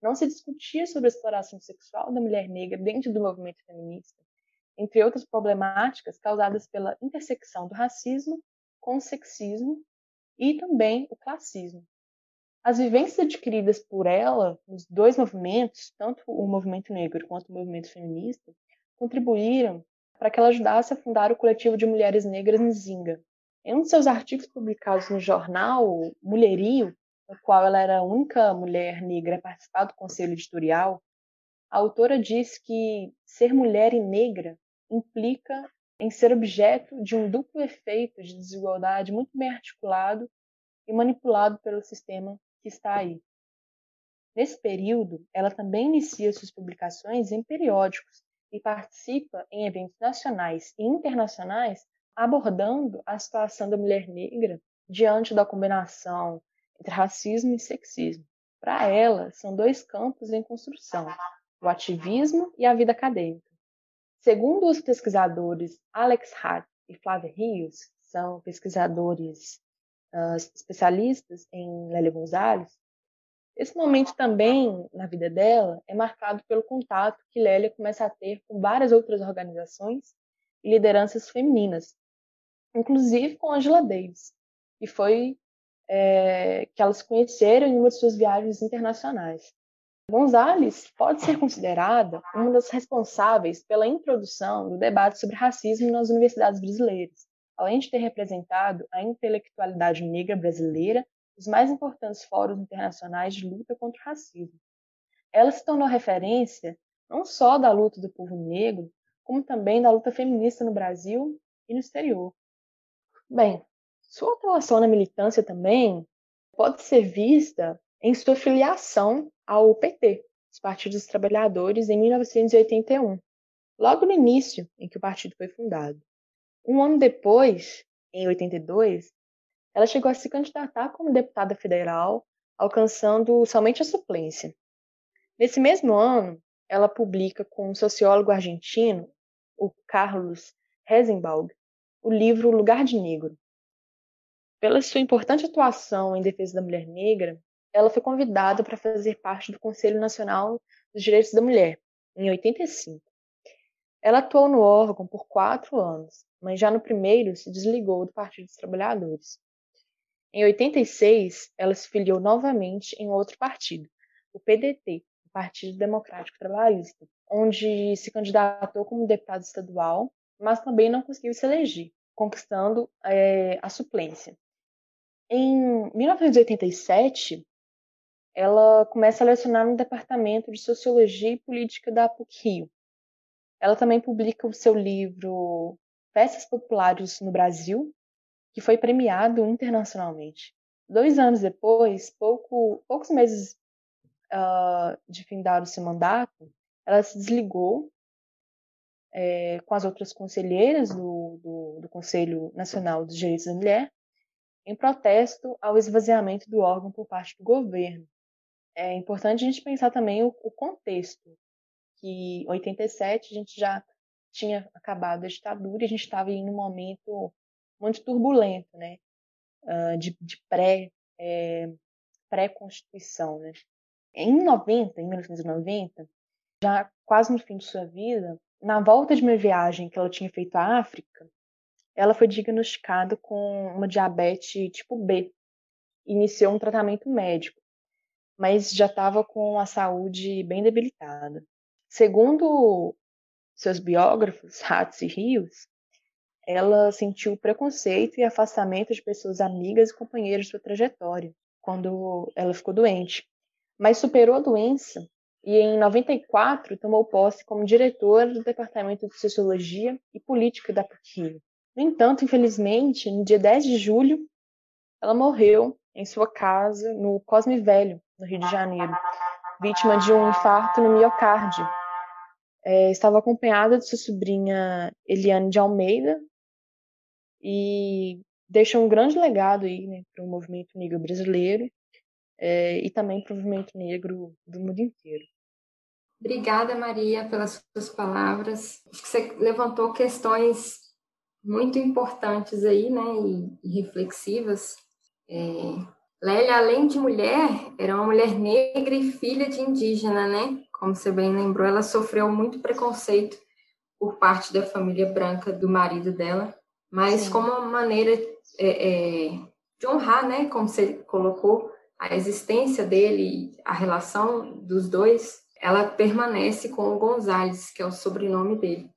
Speaker 4: Não se discutia sobre a exploração sexual da mulher negra dentro do movimento feminista, entre outras problemáticas causadas pela intersecção do racismo com o sexismo e também o classismo. As vivências adquiridas por ela nos dois movimentos, tanto o movimento negro quanto o movimento feminista, contribuíram para que ela ajudasse a fundar o coletivo de mulheres negras Nzinga. Em um de seus artigos publicados no jornal Mulherio, no qual ela era a única mulher negra a participar do conselho editorial, a autora diz que ser mulher e negra implica em ser objeto de um duplo efeito de desigualdade muito bem articulado e manipulado pelo sistema que está aí. Nesse período, ela também inicia suas publicações em periódicos e participa em eventos nacionais e internacionais abordando a situação da mulher negra diante da combinação entre racismo e sexismo. Para ela, são dois campos em construção: o ativismo e a vida acadêmica. Segundo os pesquisadores Alex Hart e Flávia Rios, são pesquisadores uh, especialistas em Lélia Gonzalez, esse momento também na vida dela é marcado pelo contato que Lélia começa a ter com várias outras organizações e lideranças femininas, inclusive com Angela Davis, e foi é, que elas conheceram em uma de suas viagens internacionais. Gonzalez pode ser considerada uma das responsáveis pela introdução do debate sobre racismo nas universidades brasileiras, além de ter representado a intelectualidade negra brasileira os mais importantes fóruns internacionais de luta contra o racismo. Ela se tornou referência não só da luta do povo negro, como também da luta feminista no Brasil e no exterior. Bem, sua atuação na militância também pode ser vista em sua filiação ao PT, os Partidos dos Trabalhadores, em 1981, logo no início em que o partido foi fundado. Um ano depois, em 82, ela chegou a se candidatar como deputada federal, alcançando somente a suplência. Nesse mesmo ano, ela publica com um sociólogo argentino, o Carlos Rezenbaug, o livro Lugar de Negro. Pela sua importante atuação em defesa da mulher negra, ela foi convidada para fazer parte do Conselho Nacional dos Direitos da Mulher, em 85. Ela atuou no órgão por quatro anos, mas já no primeiro se desligou do Partido dos Trabalhadores. Em 86, ela se filiou novamente em outro partido, o PDT, o Partido Democrático Trabalhista, onde se candidatou como deputado estadual, mas também não conseguiu se eleger, conquistando é, a suplência. Em 1987, ela começa a lecionar no Departamento de Sociologia e Política da PUC-Rio. Ela também publica o seu livro Festas Populares no Brasil, que foi premiado internacionalmente. Dois anos depois, pouco, poucos meses uh, de findar o seu mandato, ela se desligou é, com as outras conselheiras do, do, do Conselho Nacional dos Direitos da Mulher em protesto ao esvaziamento do órgão por parte do governo é importante a gente pensar também o, o contexto, que em 87 a gente já tinha acabado a ditadura e a gente estava em um momento muito turbulento, né, uh, de, de pré, é, pré-constituição, né. Em 90, em 1990, já quase no fim de sua vida, na volta de uma viagem que ela tinha feito à África, ela foi diagnosticada com uma diabetes tipo B. Iniciou um tratamento médico mas já estava com a saúde bem debilitada. Segundo seus biógrafos, Ratz e Rios, ela sentiu preconceito e afastamento de pessoas amigas e companheiras de sua trajetória quando ela ficou doente, mas superou a doença e em 94 tomou posse como diretora do Departamento de Sociologia e Política da PUC. No entanto, infelizmente, no dia 10 de julho, ela morreu em sua casa no Cosme Velho, no Rio de Janeiro, vítima de um infarto no miocárdio. É, estava acompanhada de sua sobrinha Eliane de Almeida e deixa um grande legado aí né, para o movimento negro brasileiro é, e também para o movimento negro do mundo inteiro.
Speaker 1: Obrigada, Maria, pelas suas palavras. Acho que você levantou questões muito importantes aí, né, e, e reflexivas. É, Lélia, além de mulher, era uma mulher negra e filha de indígena, né? Como você bem lembrou, ela sofreu muito preconceito por parte da família branca do marido dela, mas Sim. como uma maneira é, é, de honrar, né? Como você colocou, a existência dele, a relação dos dois, ela permanece com o Gonzalez, que é o sobrenome dele.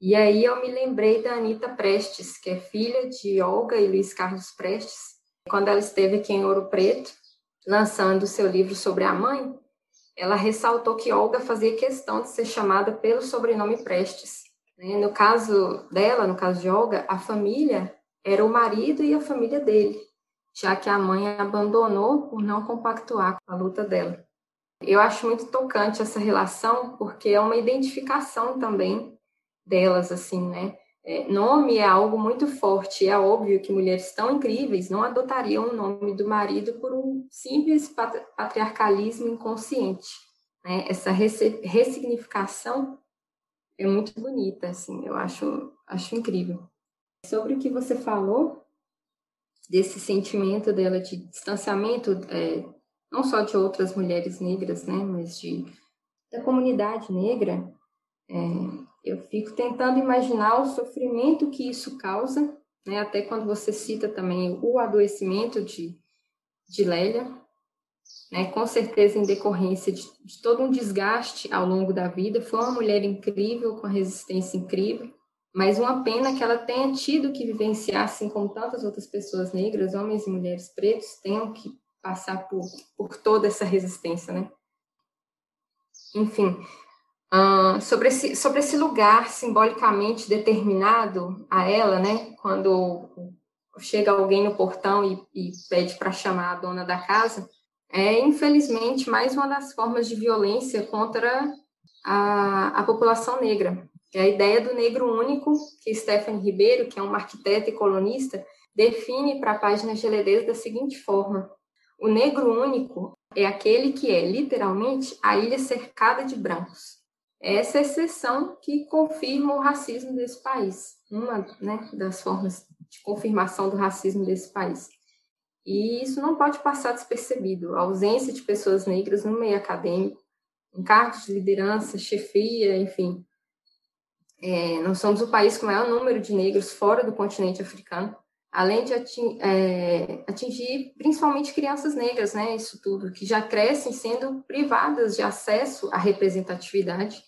Speaker 1: E aí eu me lembrei da Anitta Prestes, que é filha de Olga e Luiz Carlos Prestes, quando ela esteve aqui em Ouro Preto, lançando seu livro sobre a mãe, ela ressaltou que Olga fazia questão de ser chamada pelo sobrenome Prestes. Né? No caso dela, no caso de Olga, a família era o marido e a família dele, já que a mãe abandonou por não compactuar com a luta dela. Eu acho muito tocante essa relação, porque é uma identificação também delas, assim, né? É, nome é algo muito forte. É óbvio que mulheres tão incríveis não adotariam o nome do marido por um simples patriarcalismo inconsciente. Né? Essa ressignificação é muito bonita, assim, eu acho, acho incrível. Sobre o que você falou, desse sentimento dela de distanciamento, é, não só de outras mulheres negras, né, mas de, da comunidade negra, é, eu fico tentando imaginar o sofrimento que isso causa, né? até quando você cita também o adoecimento de, de Lélia, né? com certeza em decorrência de, de todo um desgaste ao longo da vida. Foi uma mulher incrível, com resistência incrível, mas uma pena que ela tenha tido que vivenciar, assim como tantas outras pessoas negras, homens e mulheres pretos, tenham que passar por, por toda essa resistência, né? Enfim, Uh, sobre, esse, sobre esse lugar simbolicamente determinado a ela, né? Quando chega alguém no portão e, e pede para chamar a dona da casa, é infelizmente mais uma das formas de violência contra a, a população negra. É a ideia do negro único, que Stephanie Ribeiro, que é uma arquiteta e colunista, define para a página Geledez da seguinte forma: o negro único é aquele que é, literalmente, a ilha cercada de brancos. Essa é a exceção que confirma o racismo desse país, uma né, das formas de confirmação do racismo desse país. E isso não pode passar despercebido. A ausência de pessoas negras no meio acadêmico, em cargos de liderança, chefia, enfim. É, nós somos o país com o maior número de negros fora do continente africano, além de atingir, é, atingir principalmente crianças negras, né? Isso tudo, que já crescem sendo privadas de acesso à representatividade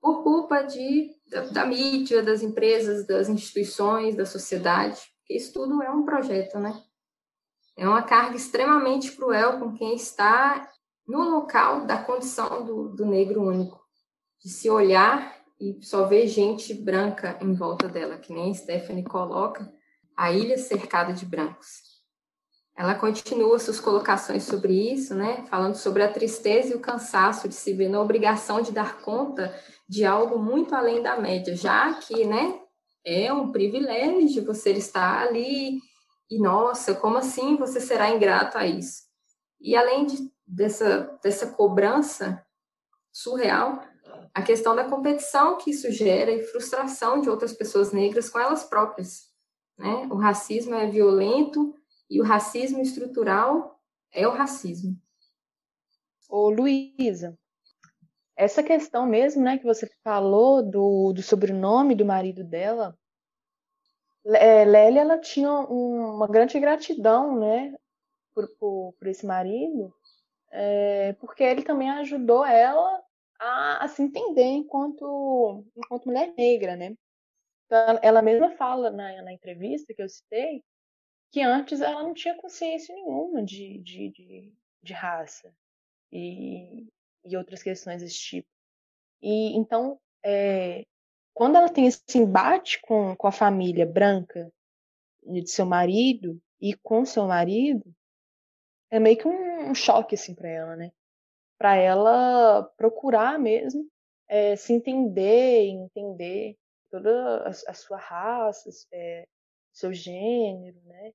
Speaker 1: por culpa de, da, da mídia, das empresas, das instituições, da sociedade. Isso tudo é um projeto, né? É uma carga extremamente cruel com quem está no local da condição do, do negro único, de se olhar e só ver gente branca em volta dela, que nem Stephanie coloca, a ilha cercada de brancos. Ela continua suas colocações sobre isso, né, falando sobre a tristeza e o cansaço de se ver na obrigação de dar conta de algo muito além da média, já que, né, é um privilégio você estar ali e nossa, como assim você será ingrato a isso? E além de, dessa dessa cobrança surreal, a questão da competição que isso gera e frustração de outras pessoas negras com elas próprias. Né? O racismo é violento e o racismo estrutural é o racismo.
Speaker 4: Ô, Luísa, essa questão mesmo, né, que você falou do, do sobrenome do marido dela, Lélia, ela tinha um, uma grande gratidão, né, por, por, por esse marido, é, porque ele também ajudou ela a, a, se entender enquanto, enquanto mulher negra, né? Então, ela mesma fala na, na entrevista que eu citei que antes ela não tinha consciência nenhuma de, de, de, de raça e, e outras questões desse tipo. E então, é, quando ela tem esse embate com, com a família branca de seu marido e com seu marido, é meio que um, um choque assim para ela, né? Para ela procurar mesmo é, se entender, entender toda a, a sua raça, é, seu gênero, né?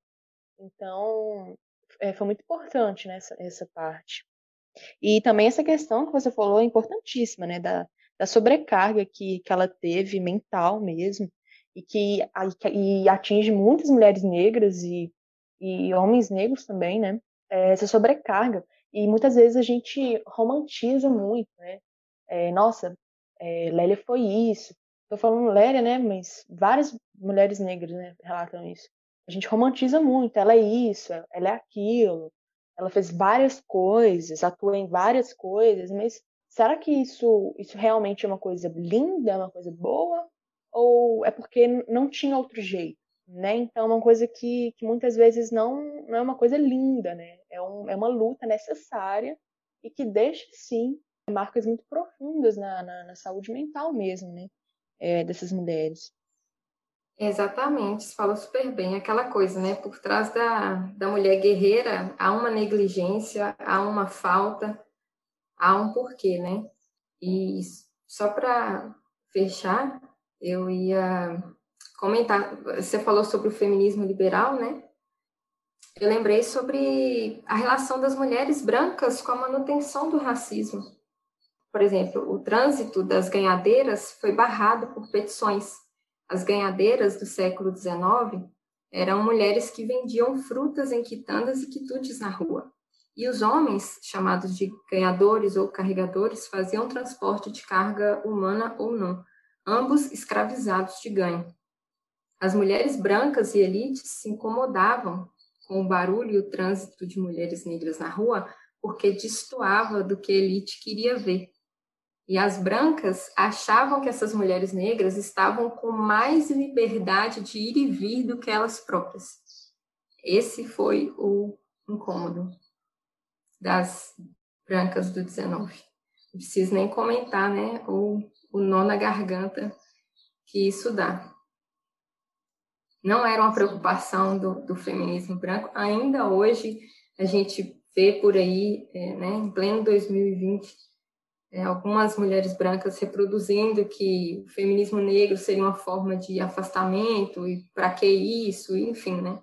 Speaker 4: Então, é, foi muito importante né, essa parte. E também essa questão que você falou é importantíssima, né? Da, da sobrecarga que, que ela teve mental mesmo, e que e atinge muitas mulheres negras e, e homens negros também, né? É, essa sobrecarga. E muitas vezes a gente romantiza muito, né? É, nossa, é, Lélia foi isso. Tô falando Lélia, né? Mas várias mulheres negras né, relatam isso. A gente romantiza muito. Ela é isso, ela é aquilo. Ela fez várias coisas, atua em várias coisas, mas será que isso, isso realmente é uma coisa linda, é uma coisa boa? Ou é porque não tinha outro jeito? Né? Então, é uma coisa que, que muitas vezes não, não é uma coisa linda, né? É, um, é uma luta necessária e que deixa, sim, marcas muito profundas na, na, na saúde mental mesmo, né? É, dessas mulheres.
Speaker 1: Exatamente, você falou super bem. Aquela coisa, né? Por trás da, da mulher guerreira há uma negligência, há uma falta, há um porquê, né? E só para fechar, eu ia comentar. Você falou sobre o feminismo liberal, né? Eu lembrei sobre a relação das mulheres brancas com a manutenção do racismo. Por exemplo, o trânsito das ganhadeiras foi barrado por petições. As ganhadeiras do século XIX eram mulheres que vendiam frutas em quitandas e quitutes na rua. E os homens, chamados de ganhadores ou carregadores, faziam transporte de carga humana ou não, ambos escravizados de ganho. As mulheres brancas e elites se incomodavam com o barulho e o trânsito de mulheres negras na rua porque destoava do que a elite queria ver. E as brancas achavam que essas mulheres negras estavam com mais liberdade de ir e vir do que elas próprias. Esse foi o incômodo das brancas do 19. Não preciso nem comentar, né? O, o nó na garganta que isso dá. Não era uma preocupação do, do feminismo branco. Ainda hoje, a gente vê por aí, é, né, em pleno 2020, é, algumas mulheres brancas reproduzindo que o feminismo negro seria uma forma de afastamento e para que isso, enfim, né?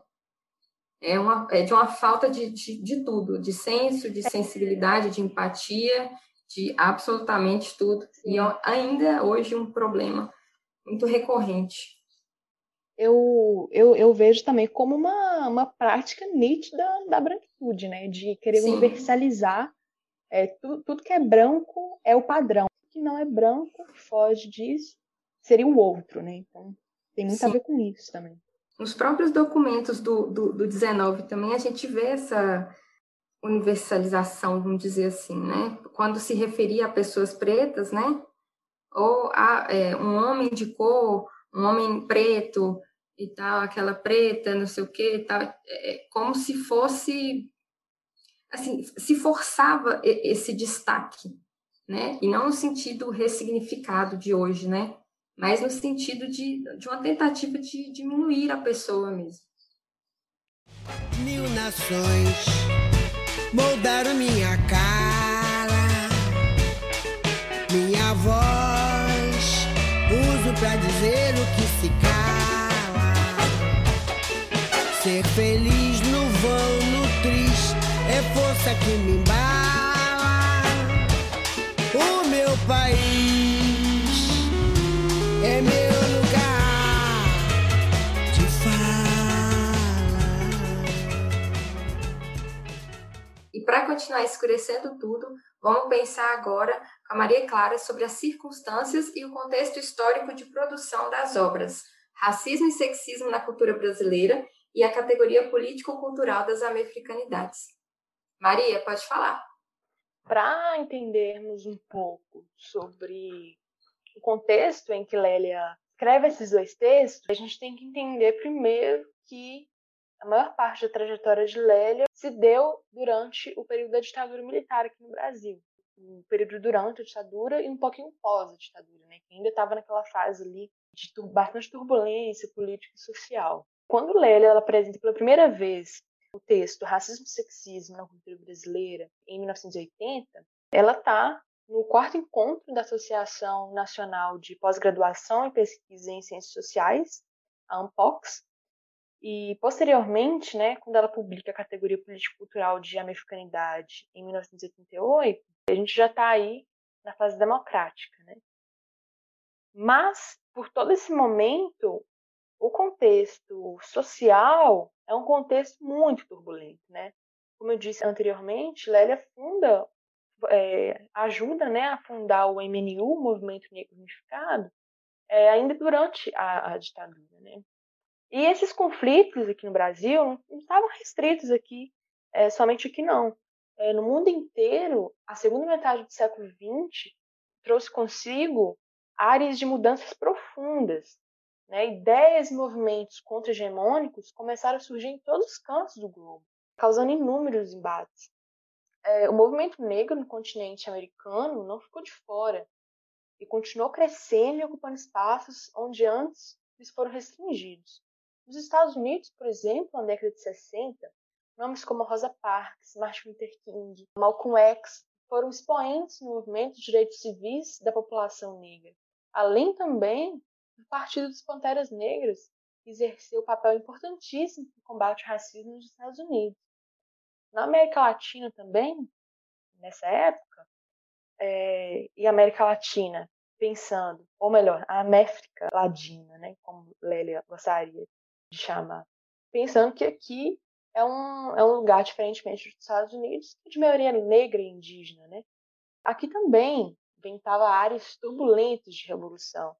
Speaker 1: É, uma, é de uma falta de, de, de tudo, de senso, de sensibilidade, de empatia, de absolutamente tudo. E ainda hoje um problema muito recorrente.
Speaker 4: Eu, eu, eu vejo também como uma, uma prática nítida da branquitude, né? De querer Sim. universalizar é, tudo, tudo que é branco é o padrão. O que não é branco, foge disso, seria o outro, né? Então, tem muito Sim. a ver com isso também.
Speaker 1: Nos próprios documentos do, do, do 19 também a gente vê essa universalização, vamos dizer assim, né? Quando se referia a pessoas pretas, né? Ou a é, um homem de cor, um homem preto e tal, aquela preta, não sei o que, tal, é, é, como se fosse assim, se forçava esse destaque, né? E não no sentido ressignificado de hoje, né? Mas no sentido de, de uma tentativa de diminuir a pessoa mesmo.
Speaker 5: Mil nações moldaram minha cara, minha voz, uso pra dizer o que se cala. Ser feliz no vão, no triste é força que me embala.
Speaker 1: E para continuar escurecendo tudo, vamos pensar agora com a Maria Clara sobre as circunstâncias e o contexto histórico de produção das obras Racismo e Sexismo na Cultura Brasileira e a categoria político-cultural das americanidades. Maria, pode falar.
Speaker 4: Para entendermos um pouco sobre o contexto em que Lélia escreve esses dois textos, a gente tem que entender primeiro que a maior parte da trajetória de Lélia se deu durante o período da ditadura militar aqui no Brasil. O período durante a ditadura e um pouquinho pós a ditadura, né? que ainda estava naquela fase ali de bastante turbulência política e social. Quando Lélia ela apresenta pela primeira vez o texto Racismo e Sexismo na Cultura Brasileira, em 1980, ela está no quarto encontro da Associação Nacional de Pós-Graduação e Pesquisa em Ciências Sociais, a ANPOX, e posteriormente, né, quando ela publica a categoria político-cultural de americanidade em 1988, a gente já está aí na fase democrática, né? Mas por todo esse momento, o contexto social é um contexto muito turbulento, né? Como eu disse anteriormente, Lélia funda, é, ajuda né, a fundar o MNU, o Movimento Negro Unificado, é, ainda durante a, a, ditadura, né? E esses conflitos aqui no Brasil não, estavam restritos aqui, é, somente aqui não. É, no mundo inteiro, a segunda metade do século XX trouxe consigo áreas de mudanças profundas, né, ideias e movimentos contra-hegemônicos começaram a surgir em todos os cantos do globo, causando inúmeros embates. É, o movimento negro no continente americano não ficou de fora e continuou crescendo e ocupando espaços onde antes eles foram restringidos. Nos Estados Unidos, por exemplo, na década de 60, nomes como Rosa Parks, Martin Luther King, Malcolm X foram expoentes no movimento de direitos civis da população negra, além também o Partido dos Panteras Negras exerceu um papel importantíssimo no combate ao racismo nos Estados Unidos. Na América Latina também, nessa época, é, e América Latina, pensando, ou melhor, a América Latina, né, como Lélia gostaria de chamar, pensando que aqui é um, é um lugar, diferentemente dos Estados Unidos, de maioria negra e indígena. Né? Aqui também ventava áreas turbulentas de revolução,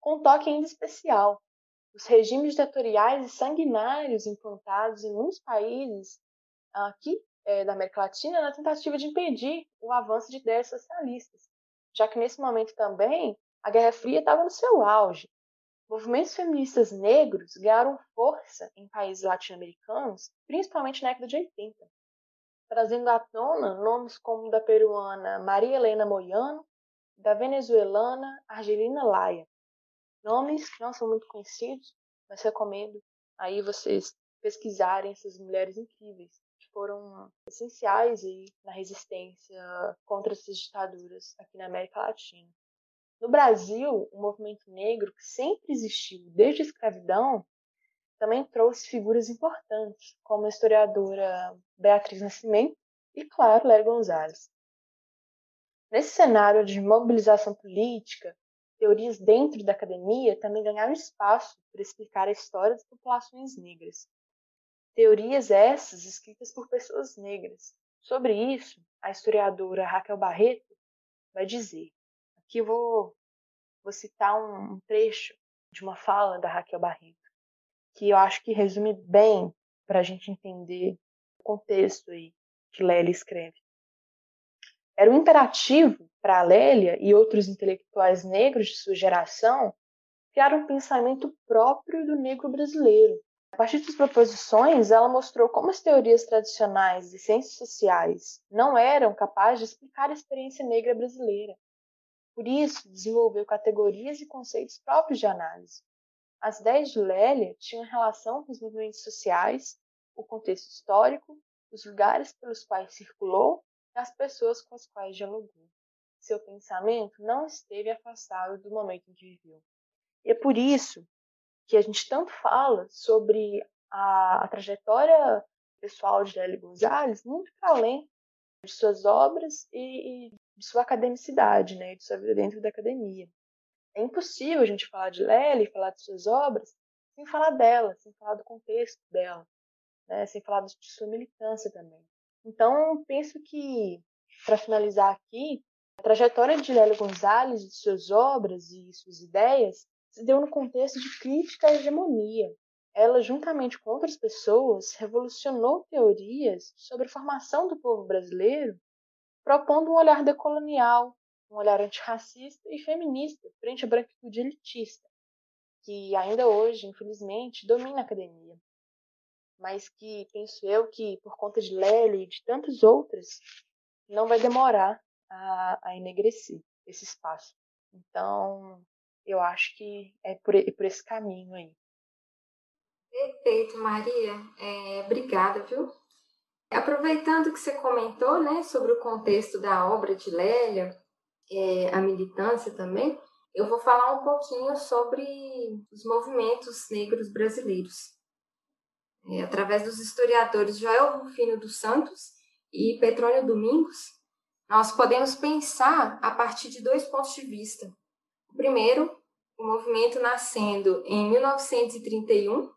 Speaker 4: com um toque ainda especial. Os regimes ditatoriais e sanguinários implantados em muitos países aqui é, da América Latina na tentativa de impedir o avanço de ideias socialistas, já que nesse momento também a Guerra Fria estava no seu auge. Movimentos feministas negros ganharam força em países latino-americanos, principalmente na década de 80. trazendo à tona nomes como da peruana Maria Helena Moyano, da venezuelana Argelina Laia. Nomes que não são muito conhecidos, mas recomendo aí vocês pesquisarem essas mulheres incríveis que foram essenciais aí na resistência contra essas ditaduras aqui na América Latina. No Brasil, o movimento negro, que sempre existiu desde a escravidão, também trouxe figuras importantes, como a historiadora Beatriz Nascimento e, claro, Léo Gonzalez. Nesse cenário de mobilização política, teorias dentro da academia também ganharam espaço para explicar a história das populações negras. Teorias essas escritas por pessoas negras. Sobre isso, a historiadora Raquel Barreto vai dizer: Aqui eu vou, vou citar um, um trecho de uma fala da Raquel Barreto, que eu acho que resume bem para a gente entender o contexto aí que Lélia escreve. Era um imperativo para Lélia e outros intelectuais negros de sua geração criar um pensamento próprio do negro brasileiro. A partir das proposições, ela mostrou como as teorias tradicionais de ciências sociais não eram capazes de explicar a experiência negra brasileira. Por isso, desenvolveu categorias e conceitos próprios de análise. As ideias de Lélia tinham relação com os movimentos sociais, o contexto histórico, os lugares pelos quais circulou e as pessoas com as quais dialogou. Seu pensamento não esteve afastado do momento em que viveu. E é por isso que a gente tanto fala sobre a, a trajetória pessoal de Lélia Gonzalez, muito para além de suas obras e, e de sua academicidade, né, de sua vida dentro da academia. É impossível a gente falar de Lely, falar de suas obras, sem falar dela, sem falar do contexto dela, né, sem falar de sua militância também. Então, penso que, para finalizar aqui, a trajetória de Lélio Gonzalez, de suas obras e suas ideias, se deu no contexto de crítica à hegemonia. Ela, juntamente com outras pessoas, revolucionou teorias sobre a formação do povo brasileiro propondo um olhar decolonial, um olhar antirracista e feminista frente à branquitude elitista, que ainda hoje, infelizmente, domina a academia, mas que penso eu que, por conta de Lely e de tantas outras, não vai demorar a, a enegrecer esse espaço. Então, eu acho que é por, é por esse caminho aí.
Speaker 1: Perfeito, Maria. É, obrigada, viu? Aproveitando que você comentou né, sobre o contexto da obra de Lélia, é, a militância também, eu vou falar um pouquinho sobre os movimentos negros brasileiros. É, através dos historiadores Joel Rufino dos Santos e Petrônio Domingos, nós podemos pensar a partir de dois pontos de vista. O primeiro, o movimento nascendo em 1931,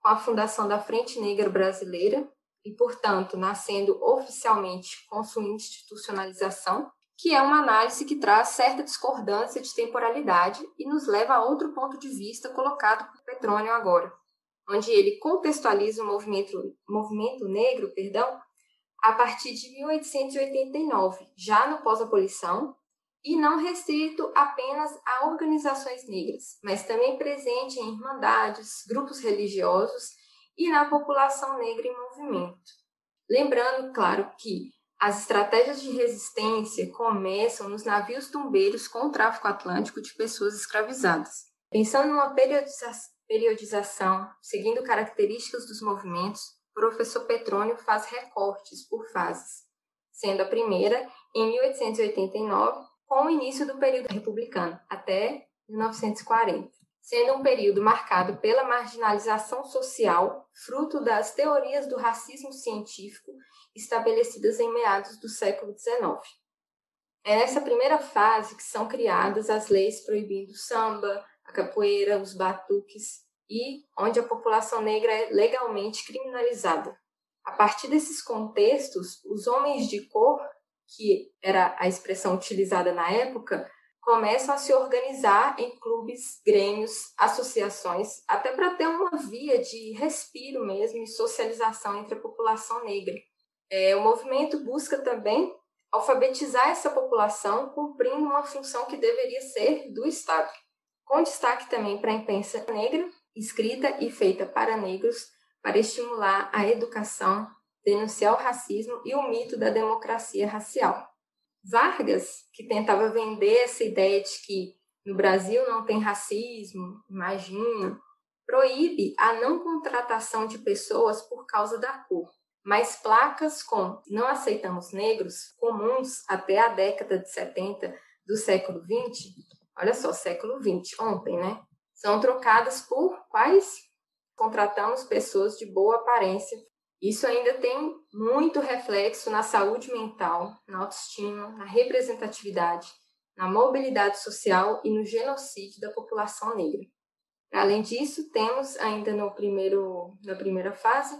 Speaker 1: com a fundação da Frente Negra Brasileira, e, portanto, nascendo oficialmente com sua institucionalização, que é uma análise que traz certa discordância de temporalidade e nos leva a outro ponto de vista colocado por Petrônio agora, onde ele contextualiza o movimento, movimento negro perdão, a partir de 1889, já no pós-abolição, e não restrito apenas a organizações negras, mas também presente em irmandades, grupos religiosos e na população negra em movimento. Lembrando, claro, que as estratégias de resistência começam nos navios tumbeiros com o tráfico atlântico de pessoas escravizadas. Pensando numa periodização, seguindo características dos movimentos, o professor Petrônio faz recortes por fases, sendo a primeira em 1889, com o início do período republicano, até 1940 sendo um período marcado pela marginalização social, fruto das teorias do racismo científico estabelecidas em meados do século XIX. É nessa primeira fase que são criadas as leis proibindo o samba, a capoeira, os batuques e onde a população negra é legalmente criminalizada. A partir desses contextos, os homens de cor, que era a expressão utilizada na época, começam a se organizar em clubes, grêmios, associações, até para ter uma via de respiro mesmo e socialização entre a população negra. É, o movimento busca também alfabetizar essa população, cumprindo uma função que deveria ser do Estado, com destaque também para a imprensa negra, escrita e feita para negros, para estimular a educação denunciar o racismo e o mito da democracia racial. Vargas, que tentava vender essa ideia de que no Brasil não tem racismo, imagina, proíbe a não contratação de pessoas por causa da cor. Mas placas com não aceitamos negros, comuns até a década de 70 do século 20, olha só, século 20, ontem, né? São trocadas por quais contratamos pessoas de boa aparência. Isso ainda tem muito reflexo na saúde mental, na autoestima, na representatividade, na mobilidade social e no genocídio da população negra. Além disso, temos ainda no primeiro, na primeira fase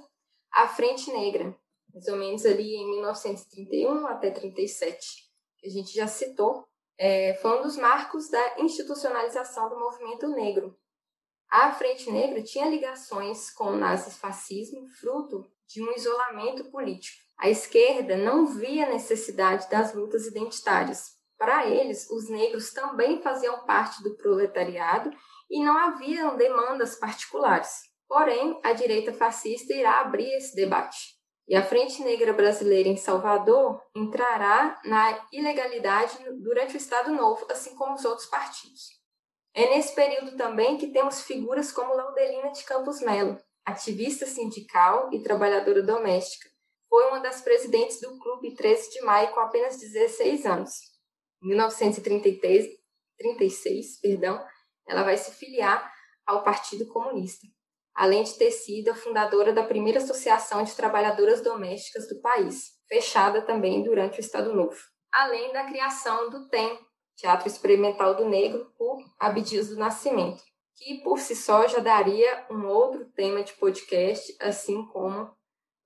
Speaker 1: a Frente Negra, mais ou menos ali em 1931 até 37, que a gente já citou, é, foi um dos marcos da institucionalização do movimento negro. A Frente Negra tinha ligações com o nazifascismo, fruto de um isolamento político. A esquerda não via necessidade das lutas identitárias. Para eles, os negros também faziam parte do proletariado e não haviam demandas particulares. Porém, a direita fascista irá abrir esse debate. E a Frente Negra Brasileira em Salvador entrará na ilegalidade durante o Estado Novo, assim como os outros partidos. É nesse período também que temos figuras como Laudelina de Campos Melo, ativista sindical e trabalhadora doméstica. Foi uma das presidentes do Clube 13 de Maio com apenas 16 anos. Em 1936, perdão, ela vai se filiar ao Partido Comunista além de ter sido a fundadora da primeira associação de trabalhadoras domésticas do país, fechada também durante o Estado Novo, além da criação do TEM, Teatro Experimental do Negro, por Abdias do Nascimento, que por si só já daria um outro tema de podcast, assim como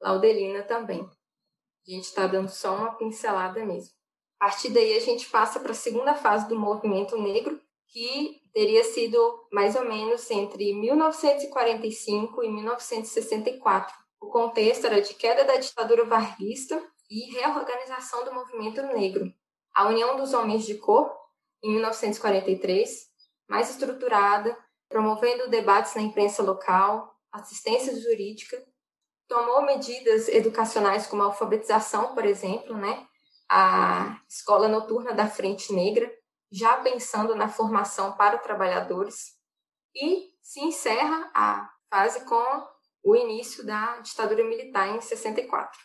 Speaker 1: Laudelina também. A gente está dando só uma pincelada mesmo. A partir daí, a gente passa para a segunda fase do movimento negro, que teria sido mais ou menos entre 1945 e 1964. O contexto era de queda da ditadura varguista e reorganização do movimento negro. A União dos Homens de Cor, em 1943, mais estruturada, promovendo debates na imprensa local, assistência jurídica, tomou medidas educacionais como a alfabetização, por exemplo, né? a escola noturna da Frente Negra, já pensando na formação para trabalhadores, e se encerra a fase com o início da ditadura militar em 64.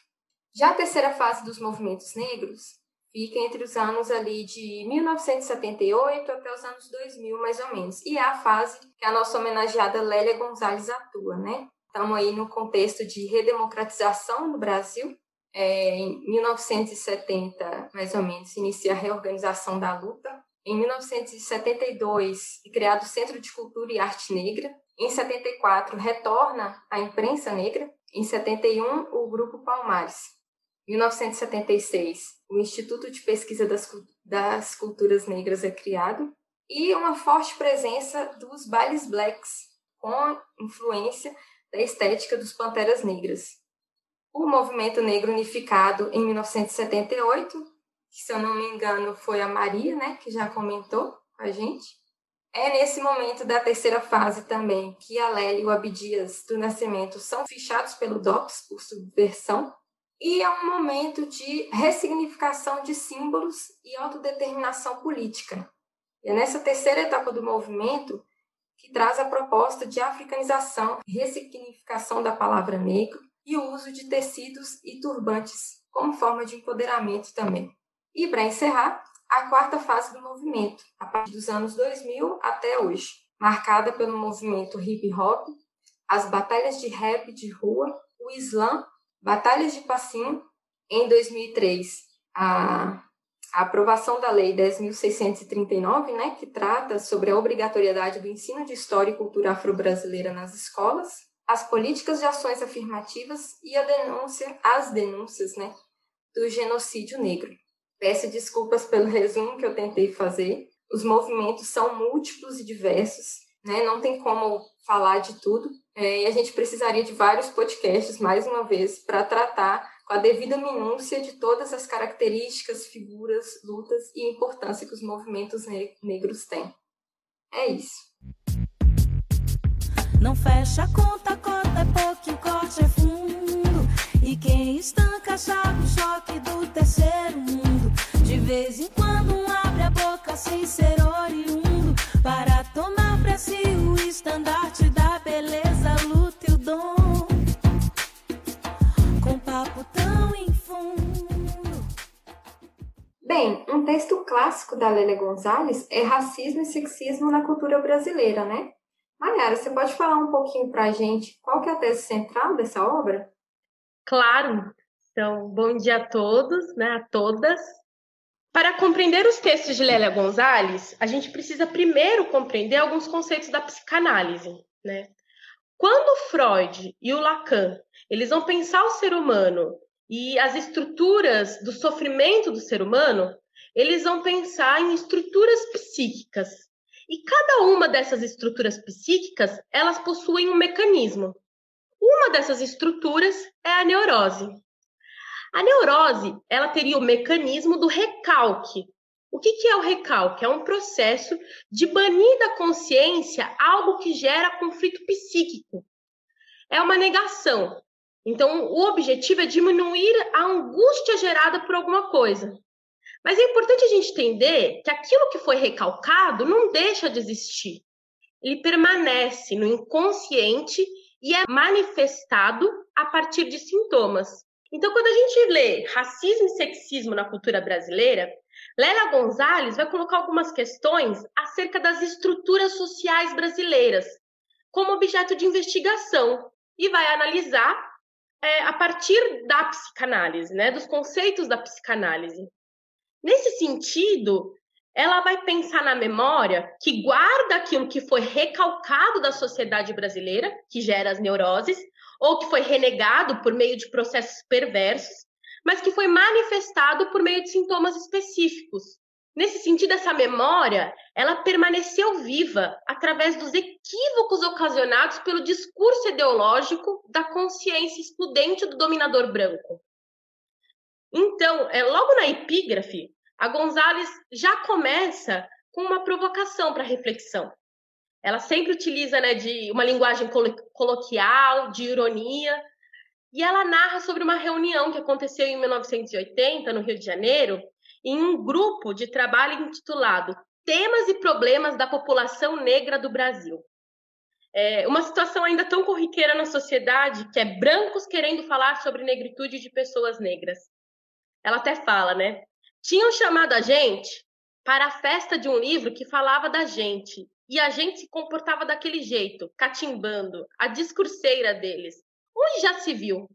Speaker 1: Já a terceira fase dos movimentos negros fica entre os anos ali de 1978 até os anos 2000, mais ou menos, e é a fase que a nossa homenageada Lélia Gonzalez atua, né? Estamos aí no contexto de redemocratização no Brasil, é, em 1970, mais ou menos, inicia a reorganização da luta em 1972, é criado o Centro de Cultura e Arte Negra. Em 74, retorna a imprensa negra. Em 71, o Grupo Palmares. Em 1976, o Instituto de Pesquisa das, das Culturas Negras é criado. E uma forte presença dos bailes blacks, com influência da estética dos Panteras Negras. O Movimento Negro Unificado, em 1978, que se eu não me engano foi a Maria, né, que já comentou com a gente. É nesse momento da terceira fase também que a Lélia e o Abdias do Nascimento são fichados pelo DOPS por subversão. E é um momento de ressignificação de símbolos e autodeterminação política. E é nessa terceira etapa do movimento que traz a proposta de africanização, ressignificação da palavra negro e o uso de tecidos e turbantes como forma de empoderamento também. E, para encerrar, a quarta fase do movimento, a partir dos anos 2000 até hoje, marcada pelo movimento hip hop, as batalhas de rap de rua, o Islã, batalhas de passinho. Em 2003, a, a aprovação da Lei 10.639, né, que trata sobre a obrigatoriedade do ensino de história e cultura afro-brasileira nas escolas, as políticas de ações afirmativas e a denúncia, as denúncias né, do genocídio negro. Peço desculpas pelo resumo que eu tentei fazer. Os movimentos são múltiplos e diversos, né? não tem como falar de tudo. É, e a gente precisaria de vários podcasts, mais uma vez, para tratar com a devida minúcia de todas as características, figuras, lutas e importância que os movimentos negros têm. É isso.
Speaker 5: Não fecha a conta, corta é pouco, o corte é fundo. E Quem estanca sabe o choque do terceiro mundo. De vez em quando um abre a boca sem ser oriundo. Para tomar pra si o estandarte
Speaker 1: Bem, um texto clássico da Lélia Gonzalez é Racismo e Sexismo na Cultura Brasileira, né? Mayara, você pode falar um pouquinho para a gente qual que é a tese central dessa obra?
Speaker 6: Claro. Então, bom dia a todos, né, a todas. Para compreender os textos de Lélia Gonzalez, a gente precisa primeiro compreender alguns conceitos da psicanálise, né? Quando Freud e o Lacan, eles vão pensar o ser humano e as estruturas do sofrimento do ser humano, eles vão pensar em estruturas psíquicas, e cada uma dessas estruturas psíquicas, elas possuem um mecanismo. Uma dessas estruturas é a neurose. A neurose, ela teria o mecanismo do recalque. O que, que é o recalque? É um processo de banir da consciência algo que gera conflito psíquico. É uma negação. Então, o objetivo é diminuir a angústia gerada por alguma coisa. Mas é importante a gente entender que aquilo que foi recalcado não deixa de existir. Ele permanece no inconsciente e é manifestado a partir de sintomas. Então, quando a gente lê racismo e sexismo na cultura brasileira, Lélia Gonzalez vai colocar algumas questões acerca das estruturas sociais brasileiras como objeto de investigação e vai analisar é, a partir da psicanálise, né, dos conceitos da psicanálise. Nesse sentido, ela vai pensar na memória que guarda aquilo que foi recalcado da sociedade brasileira, que gera as neuroses, ou que foi renegado por meio de processos perversos, mas que foi manifestado por meio de sintomas específicos. Nesse sentido, essa memória, ela permaneceu viva através dos equívocos ocasionados pelo discurso ideológico da consciência excludente do dominador branco. Então, é, logo na epígrafe, a Gonzalez já começa com uma provocação para reflexão. Ela sempre utiliza né, de uma linguagem coloquial, de ironia, e ela narra sobre uma reunião que aconteceu em 1980, no Rio de Janeiro, em um grupo de trabalho intitulado Temas e Problemas da População Negra do Brasil. É uma situação ainda tão corriqueira na sociedade que é brancos querendo falar sobre negritude de pessoas negras. Ela até fala, né? Tinham chamado a gente para a festa de um livro que falava da gente. E a gente se comportava daquele jeito, catimbando, a discurseira deles. Onde já se viu?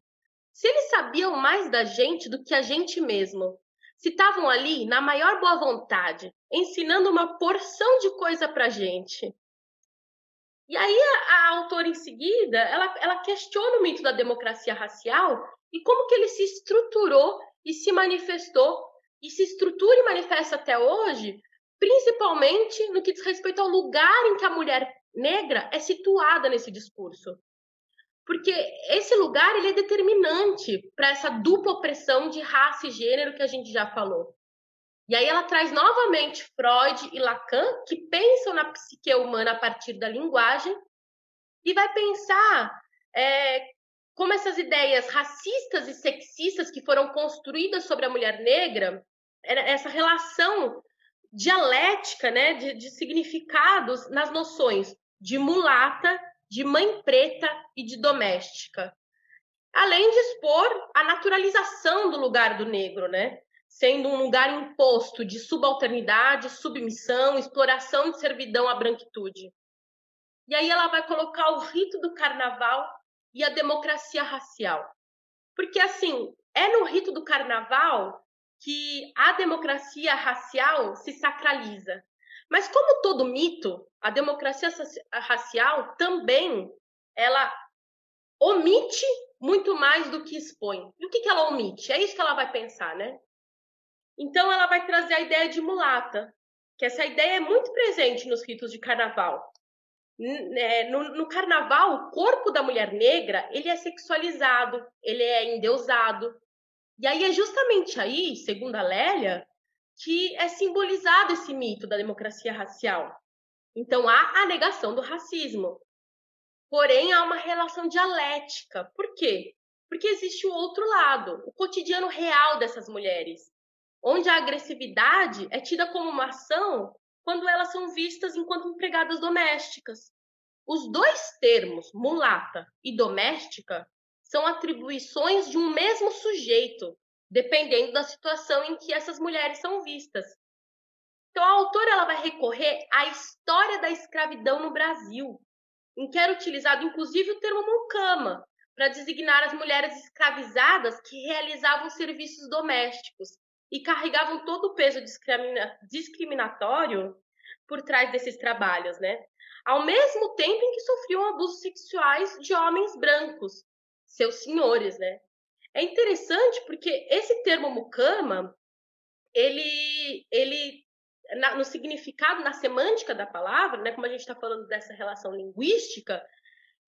Speaker 6: Se eles sabiam mais da gente do que a gente mesmo, se estavam ali na maior boa vontade, ensinando uma porção de coisa pra gente. E aí a, a autora em seguida, ela, ela questiona o mito da democracia racial e como que ele se estruturou e se manifestou e se estrutura e manifesta até hoje, principalmente no que diz respeito ao lugar em que a mulher negra é situada nesse discurso. Porque esse lugar ele é determinante para essa dupla opressão de raça e gênero que a gente já falou. E aí ela traz novamente Freud e Lacan, que pensam na psique humana a partir da linguagem, e vai pensar é, como essas ideias racistas e sexistas que foram construídas sobre a mulher negra, essa relação dialética né, de, de significados nas noções de mulata, de mãe preta e de doméstica. Além de expor a naturalização do lugar do negro, né? sendo um lugar imposto de subalternidade, submissão, exploração de servidão à branquitude. E aí ela vai colocar o rito do carnaval e a democracia racial. Porque, assim, é no rito do carnaval que a democracia racial se sacraliza. Mas, como todo mito, a democracia racial também ela omite muito mais do que expõe. E o que, que ela omite? É isso que ela vai pensar, né? Então, ela vai trazer a ideia de mulata, que essa ideia é muito presente nos ritos de carnaval. É, no, no, carnaval, o corpo da mulher negra ele é sexualizado, ele é endeusado. E aí é justamente aí, segundo a Lélia, que é simbolizado esse mito da democracia racial. Então há a negação do racismo. Porém, há uma relação dialética. Por quê? Porque existe o outro lado, o cotidiano real dessas mulheres, onde a agressividade é tida como uma ação quando elas são vistas enquanto empregadas domésticas. Os dois termos, mulata e doméstica, são atribuições de um mesmo sujeito, dependendo da situação em que essas mulheres são vistas. Então, a autora ela vai recorrer à história da escravidão no Brasil, em que era utilizado inclusive o termo mucama, para designar as mulheres escravizadas que realizavam serviços domésticos e carregavam todo o peso discriminatório por trás desses trabalhos, né? Ao mesmo tempo em que sofriam abusos sexuais de homens brancos, seus senhores, né? É interessante porque esse termo mucama, ele, ele na, no significado, na semântica da palavra, né, como a gente está falando dessa relação linguística,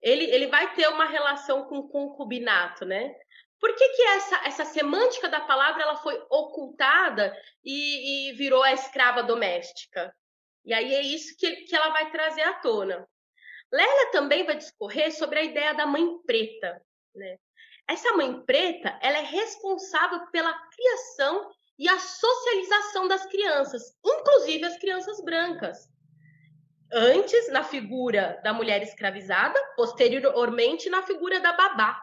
Speaker 6: ele, ele vai ter uma relação com concubinato, né? Por que, que essa, essa semântica da palavra ela foi ocultada e, e virou a escrava doméstica? E aí é isso que, que ela vai trazer à tona. Lélia também vai discorrer sobre a ideia da mãe preta. Né? Essa mãe preta ela é responsável pela criação e a socialização das crianças, inclusive as crianças brancas. Antes na figura da mulher escravizada, posteriormente na figura da babá.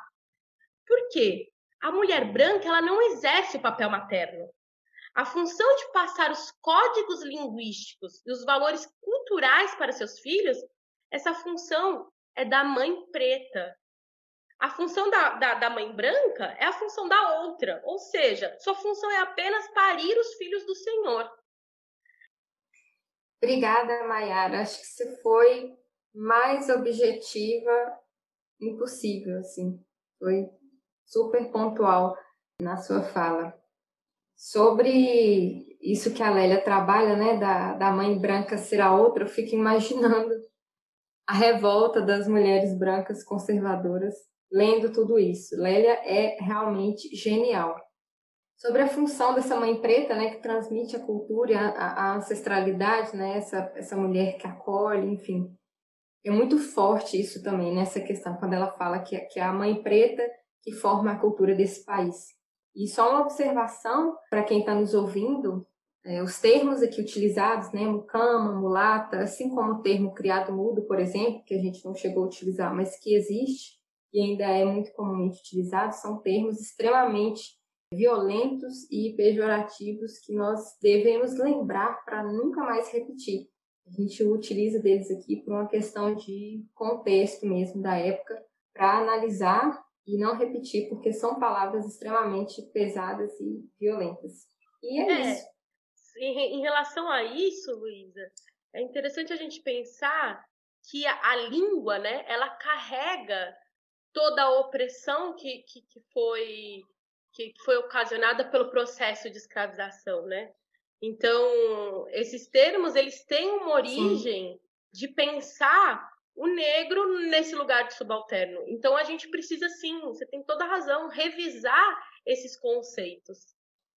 Speaker 6: Por quê? A mulher branca ela não exerce o papel materno. A função de passar os códigos linguísticos e os valores culturais para seus filhos, essa função é da mãe preta. A função da, da, da, mãe branca é a função da outra, ou seja, sua função é apenas parir os filhos do Senhor.
Speaker 1: Obrigada, Mayara. Acho que você foi mais objetiva impossível, assim. Foi super pontual na sua fala. Sobre isso que a Lélia trabalha, né, da, da mãe branca ser a outra, eu fico imaginando a revolta das mulheres brancas conservadoras lendo tudo isso. Lélia é realmente genial. Sobre a função dessa mãe preta, né, que transmite a cultura, a, a ancestralidade, né, essa, essa mulher que acolhe, enfim. É muito forte isso também, nessa questão, quando ela fala que, que é a mãe preta que forma a cultura desse país. E só uma observação para quem está nos ouvindo, é, os termos aqui utilizados, né, mucama, mulata, assim como o termo criado mudo, por exemplo, que a gente não chegou a utilizar, mas que existe e ainda é muito comumente utilizado, são termos extremamente violentos e pejorativos que nós devemos lembrar para nunca mais repetir. A gente utiliza deles aqui por uma questão de contexto mesmo da época, para analisar e não repetir, porque são palavras extremamente pesadas e violentas. E é, é isso.
Speaker 6: Em, em relação a isso, Luísa, é interessante a gente pensar que a, a língua, né, ela carrega toda a opressão que, que, que foi que foi ocasionada pelo processo de escravização, né? Então, esses termos, eles têm uma origem Sim. de pensar o negro nesse lugar de subalterno. Então a gente precisa sim, você tem toda a razão, revisar esses conceitos.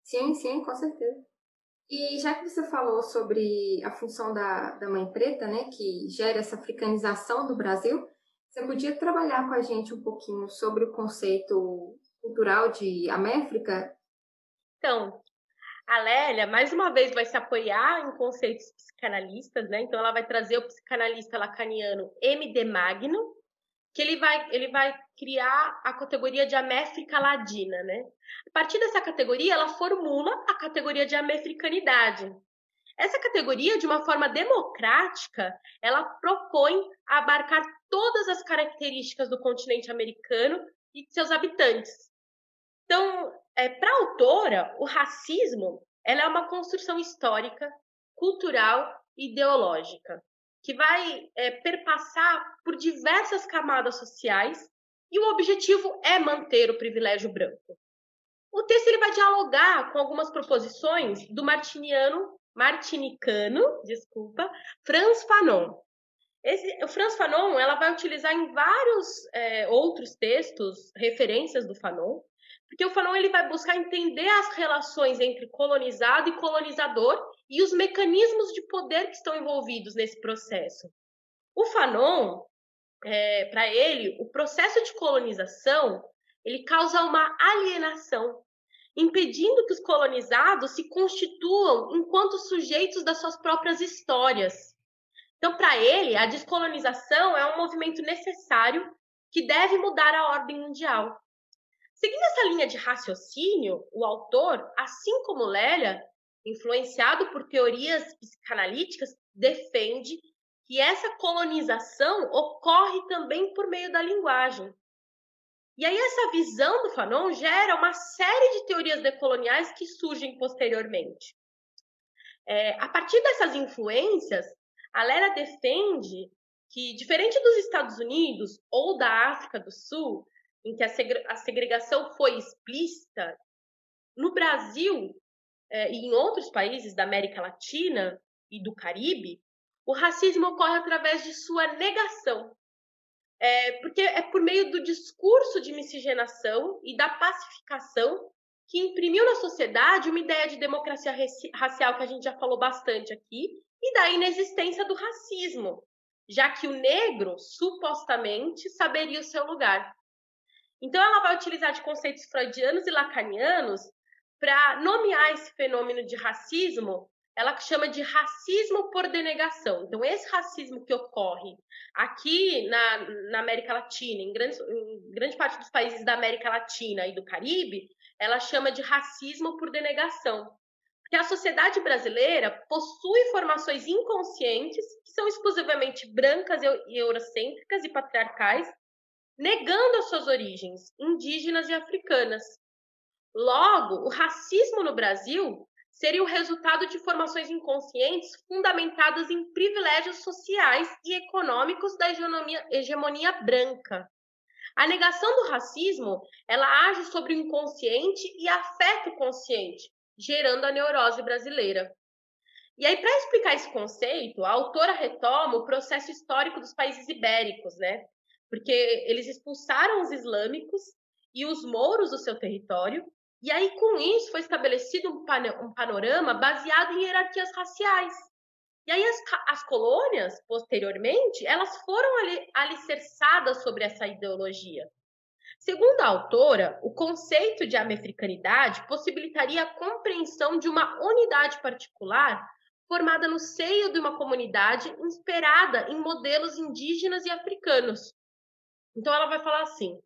Speaker 1: Sim, sim, com certeza. E já que você falou sobre a função da, da mãe preta, né, que gera essa africanização do Brasil, você podia trabalhar com a gente um pouquinho sobre o conceito cultural de Améfrica?
Speaker 6: Então, a Lélia, mais uma vez, vai se apoiar em conceitos psicanalistas, né? Então, ela vai trazer o psicanalista lacaniano M. de Magno, que ele vai, ele vai criar a categoria de améfrica ladina, né? A partir dessa categoria, ela formula a categoria de amefricanidade. Essa categoria, de uma forma democrática, ela propõe abarcar todas as características do continente americano e de seus habitantes. Então, é, para a autora, o racismo ela é uma construção histórica, cultural e ideológica, que vai é, perpassar por diversas camadas sociais e o objetivo é manter o privilégio branco. O texto ele vai dialogar com algumas proposições do martiniano, martinicano, desculpa, Franz Fanon. Esse, o Franz Fanon ela vai utilizar em vários é, outros textos referências do Fanon, porque o Fanon ele vai buscar entender as relações entre colonizado e colonizador e os mecanismos de poder que estão envolvidos nesse processo. O Fanon, é, para ele, o processo de colonização ele causa uma alienação, impedindo que os colonizados se constituam enquanto sujeitos das suas próprias histórias. Então, para ele, a descolonização é um movimento necessário que deve mudar a ordem mundial. Seguindo essa linha de raciocínio, o autor, assim como Lélia, influenciado por teorias psicanalíticas, defende que essa colonização ocorre também por meio da linguagem. E aí essa visão do Fanon gera uma série de teorias decoloniais que surgem posteriormente. É, a partir dessas influências, a Lera defende que, diferente dos Estados Unidos ou da África do Sul, em que a segregação foi explícita, no Brasil é, e em outros países da América Latina e do Caribe, o racismo ocorre através de sua negação. É, porque é por meio do discurso de miscigenação e da pacificação que imprimiu na sociedade uma ideia de democracia racial que a gente já falou bastante aqui, e da inexistência do racismo, já que o negro supostamente saberia o seu lugar. Então, ela vai utilizar de conceitos freudianos e lacanianos para nomear esse fenômeno de racismo. Ela chama de racismo por denegação. Então, esse racismo que ocorre aqui na, na América Latina, em grande, em grande parte dos países da América Latina e do Caribe, ela chama de racismo por denegação que a sociedade brasileira possui formações inconscientes que são exclusivamente brancas e eurocêntricas e patriarcais, negando as suas origens indígenas e africanas. Logo, o racismo no Brasil seria o resultado de formações inconscientes fundamentadas em privilégios sociais e econômicos da hegemonia, branca. A negação do racismo, ela age sobre o inconsciente e afeta o consciente, gerando a neurose brasileira. E aí, para explicar esse conceito, a autora retoma o processo histórico dos países ibéricos, né? Porque eles expulsaram os islâmicos e os mouros do seu território, e aí, com isso, foi estabelecido um, panorama baseado em hierarquias raciais. E aí, as, as colônias, posteriormente, elas foram ali, alicerçadas sobre essa ideologia. Segundo a autora, o conceito de americanidade possibilitaria a compreensão de uma unidade particular formada no seio de uma comunidade inspirada em modelos indígenas e africanos. Então ela vai falar assim: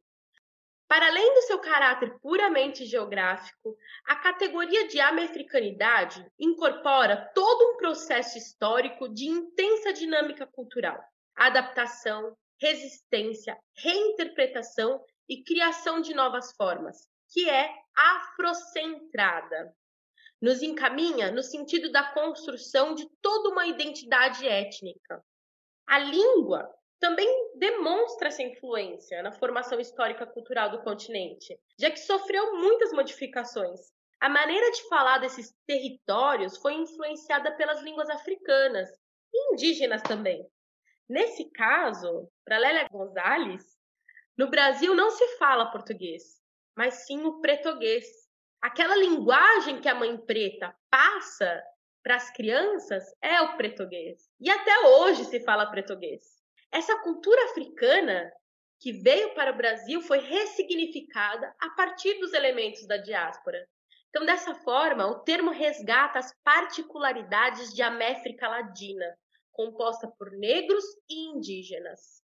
Speaker 6: para além do seu caráter puramente geográfico, a categoria de americanidade incorpora todo um processo histórico de intensa dinâmica cultural, adaptação, resistência, reinterpretação e criação de novas formas, que é afrocentrada. Nos encaminha no sentido da construção de toda uma identidade étnica. A língua também demonstra essa influência na formação histórica cultural do continente, já que sofreu muitas modificações. A maneira de falar desses territórios foi influenciada pelas línguas africanas e indígenas também. Nesse caso, para Lélia Gonzalez, no Brasil não se fala português, mas sim o pretoguês. Aquela linguagem que a mãe preta passa para as crianças é o pretoguês. E até hoje se fala pretoguês. Essa cultura africana que veio para o Brasil foi ressignificada a partir dos elementos da diáspora. Então, dessa forma, o termo resgata as particularidades de América Latina, composta por negros e indígenas.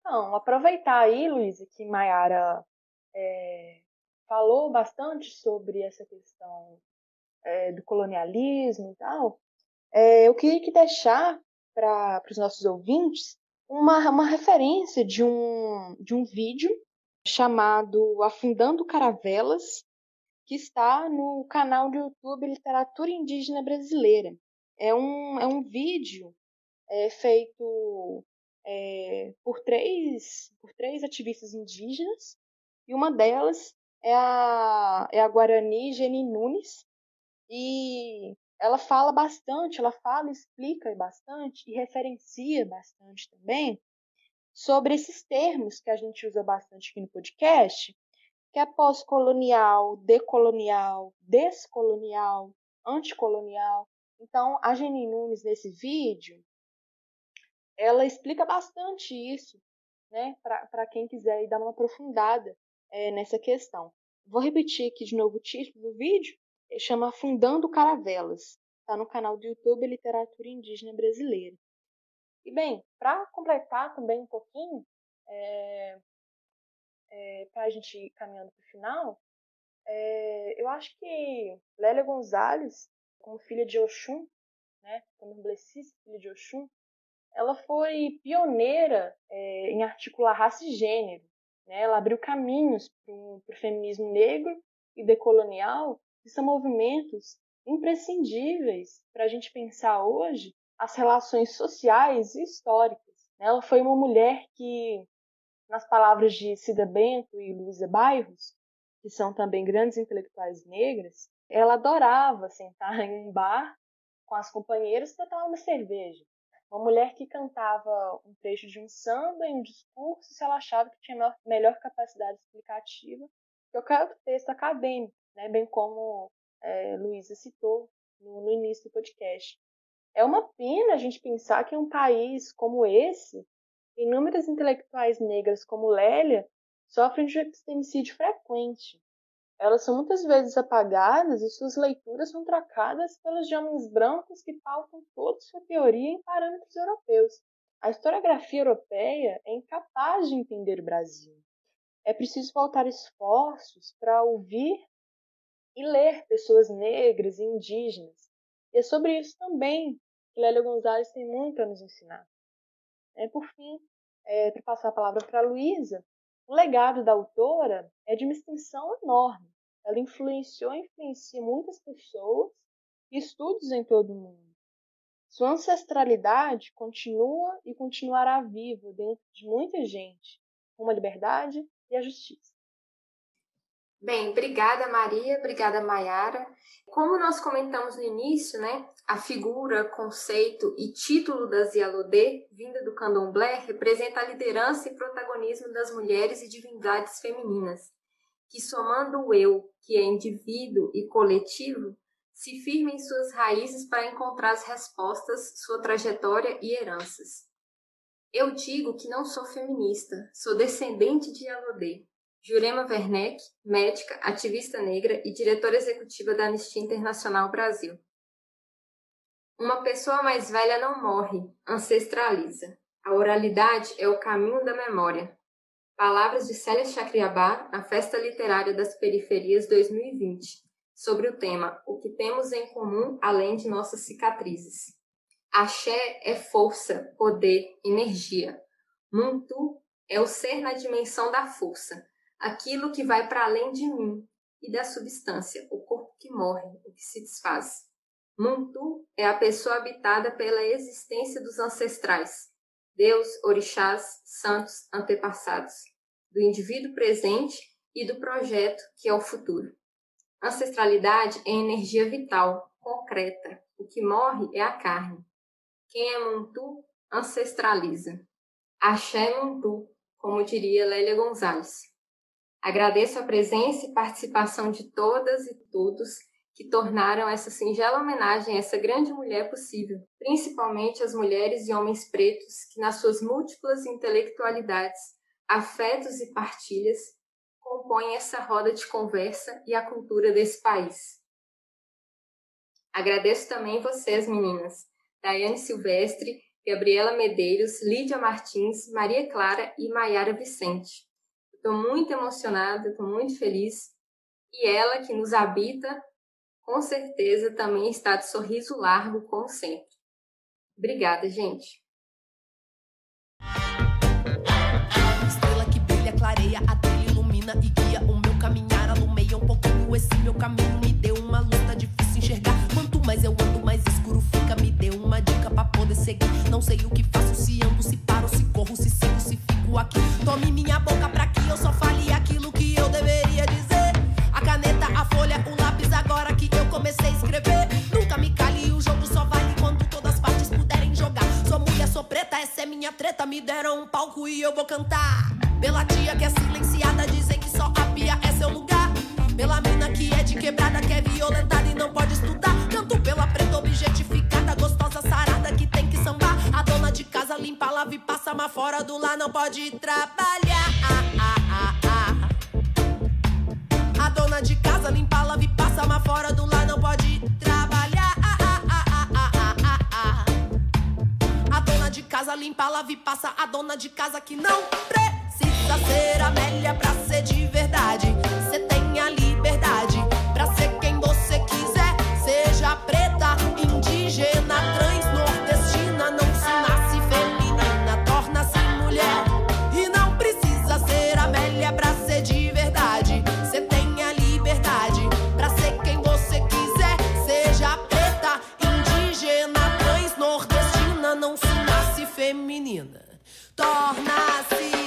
Speaker 4: Então, aproveitar aí, Luísa, que Mayara é, falou bastante sobre essa questão é, do colonialismo e tal, é, eu queria que deixar para os nossos ouvintes uma, uma referência de um, de um vídeo chamado Afundando Caravelas, que está no canal do YouTube Literatura Indígena Brasileira. É um, é um vídeo é, feito é, por, três, por três ativistas indígenas, e uma delas é a, é a Guarani Geni Nunes, e ela fala bastante, ela fala, explica bastante e referencia bastante também sobre esses termos que a gente usa bastante aqui no podcast, que é pós-colonial, decolonial, descolonial, anticolonial. Então, a Geni Nunes, nesse vídeo, ela explica bastante isso, né, para quem quiser dar uma aprofundada é, nessa questão. Vou repetir aqui de novo o título do vídeo, chama Afundando Caravelas. Está no canal do YouTube Literatura Indígena Brasileira. E bem, para completar também um pouquinho, é, é, para a gente ir caminhando para o final, é, eu acho que Lélia Gonzalez, como filha de Oxum, né, candomblessista, filha de Oxum, ela foi pioneira é, em articular raça e gênero. Né? Ela abriu caminhos para o feminismo negro e decolonial, que são movimentos imprescindíveis para a gente pensar hoje as relações sociais e históricas. Né? Ela foi uma mulher que, nas palavras de Cida Bento e Luísa Bairros, que são também grandes intelectuais negras, ela adorava sentar em um bar com as companheiras para tomar uma cerveja. Uma mulher que cantava um trecho de um samba em um discurso se ela achava que tinha melhor capacidade explicativa que qualquer texto acadêmico, né? bem como é, Luísa citou no, no início do podcast. É uma pena a gente pensar que em um país como esse, inúmeras intelectuais negras como Lélia sofrem de epistemicídio frequente elas são muitas vezes apagadas e suas leituras são trocadas pelas de homens brancos que pautam toda sua teoria em parâmetros europeus. A historiografia europeia é incapaz de entender o Brasil. É preciso voltar esforços para ouvir e ler pessoas negras e indígenas. E é sobre isso também que Lélia Gonzalez tem muito a nos ensinar. É, por fim, é, para passar a palavra para a Luísa, o legado da autora é de uma extensão enorme. Ela influenciou e influencia muitas pessoas e estudos em todo o mundo. Sua ancestralidade continua e continuará viva dentro de muita gente, com a liberdade e a justiça.
Speaker 1: Bem, obrigada Maria, obrigada Maiara. Como nós comentamos no início, né, a figura, conceito e título da Zialodê, vinda do candomblé, representa a liderança e protagonismo das mulheres e divindades femininas, que somando o eu, que é indivíduo e coletivo, se firma em suas raízes para encontrar as respostas, sua trajetória e heranças. Eu digo que não sou feminista, sou descendente de Yalodê, Jurema Werneck, médica, ativista negra e diretora executiva da Anistia Internacional Brasil. Uma pessoa mais velha não morre, ancestraliza. A oralidade é o caminho da memória. Palavras de Célia Chacriabá na Festa Literária das Periferias 2020, sobre o tema O que temos em comum além de nossas cicatrizes. Axé é força, poder, energia. Muntu é o ser na dimensão da força aquilo que vai para além de mim e da substância, o corpo que morre, o que se desfaz. Muntu é a pessoa habitada pela existência dos ancestrais, Deus, orixás, santos, antepassados, do indivíduo presente e do projeto que é o futuro. Ancestralidade é energia vital, concreta. O que morre é a carne. Quem é Muntu ancestraliza. Axé Muntu, como diria Lélia Gonzalez. Agradeço a presença e participação de todas e todos que tornaram essa singela homenagem a essa grande mulher possível, principalmente as mulheres e homens pretos que, nas suas múltiplas intelectualidades, afetos e partilhas, compõem essa roda de conversa e a cultura desse país. Agradeço também vocês, meninas, Daiane Silvestre, Gabriela Medeiros, Lídia Martins, Maria Clara e Maiara Vicente Estou muito emocionada, estou muito feliz. E ela que nos habita, com certeza também está de sorriso largo, como sempre. Obrigada, gente.
Speaker 5: Estrela que brilha, clareia, a ilumina e guia o meu caminhar. Um pouquinho esse meu caminho, me deu Mais eu ando, mais escuro fica. Me deu uma dica pra poder seguir. Não sei o que faço, se ando, se paro, se corro, se sigo, se fico aqui. Tome minha boca pra que eu só fale aquilo que eu deveria dizer. A caneta, a folha, o lápis, agora que eu comecei a escrever. Nunca me cale, o jogo só vale quando todas as partes puderem jogar. Sou mulher, sou preta, essa é minha treta. Me deram um palco e eu vou cantar. Pela tia que é silenciada, dizem que só a pia é seu lugar. Pela mina que é de quebrada, que é violentada e não pode estudar. Canto pela preta objetificada, gostosa, sarada, que tem que sambar. A dona de casa limpa, lava e passa, mas fora do lar não pode trabalhar. A dona de casa limpa, lava e passa, mas fora do lar não pode trabalhar. A dona de casa limpa, lava e passa, a dona de casa que não precisa ser amélia pra ser de verdade. Cê tá minha liberdade. Para ser quem você quiser, seja preta, indígena, trans, nordestina, não se nasce feminina, torna-se mulher. E não precisa ser Amélia para ser de verdade. Você tem a liberdade. Para ser quem você quiser, seja preta, indígena, trans, nordestina, não se nasce feminina, torna-se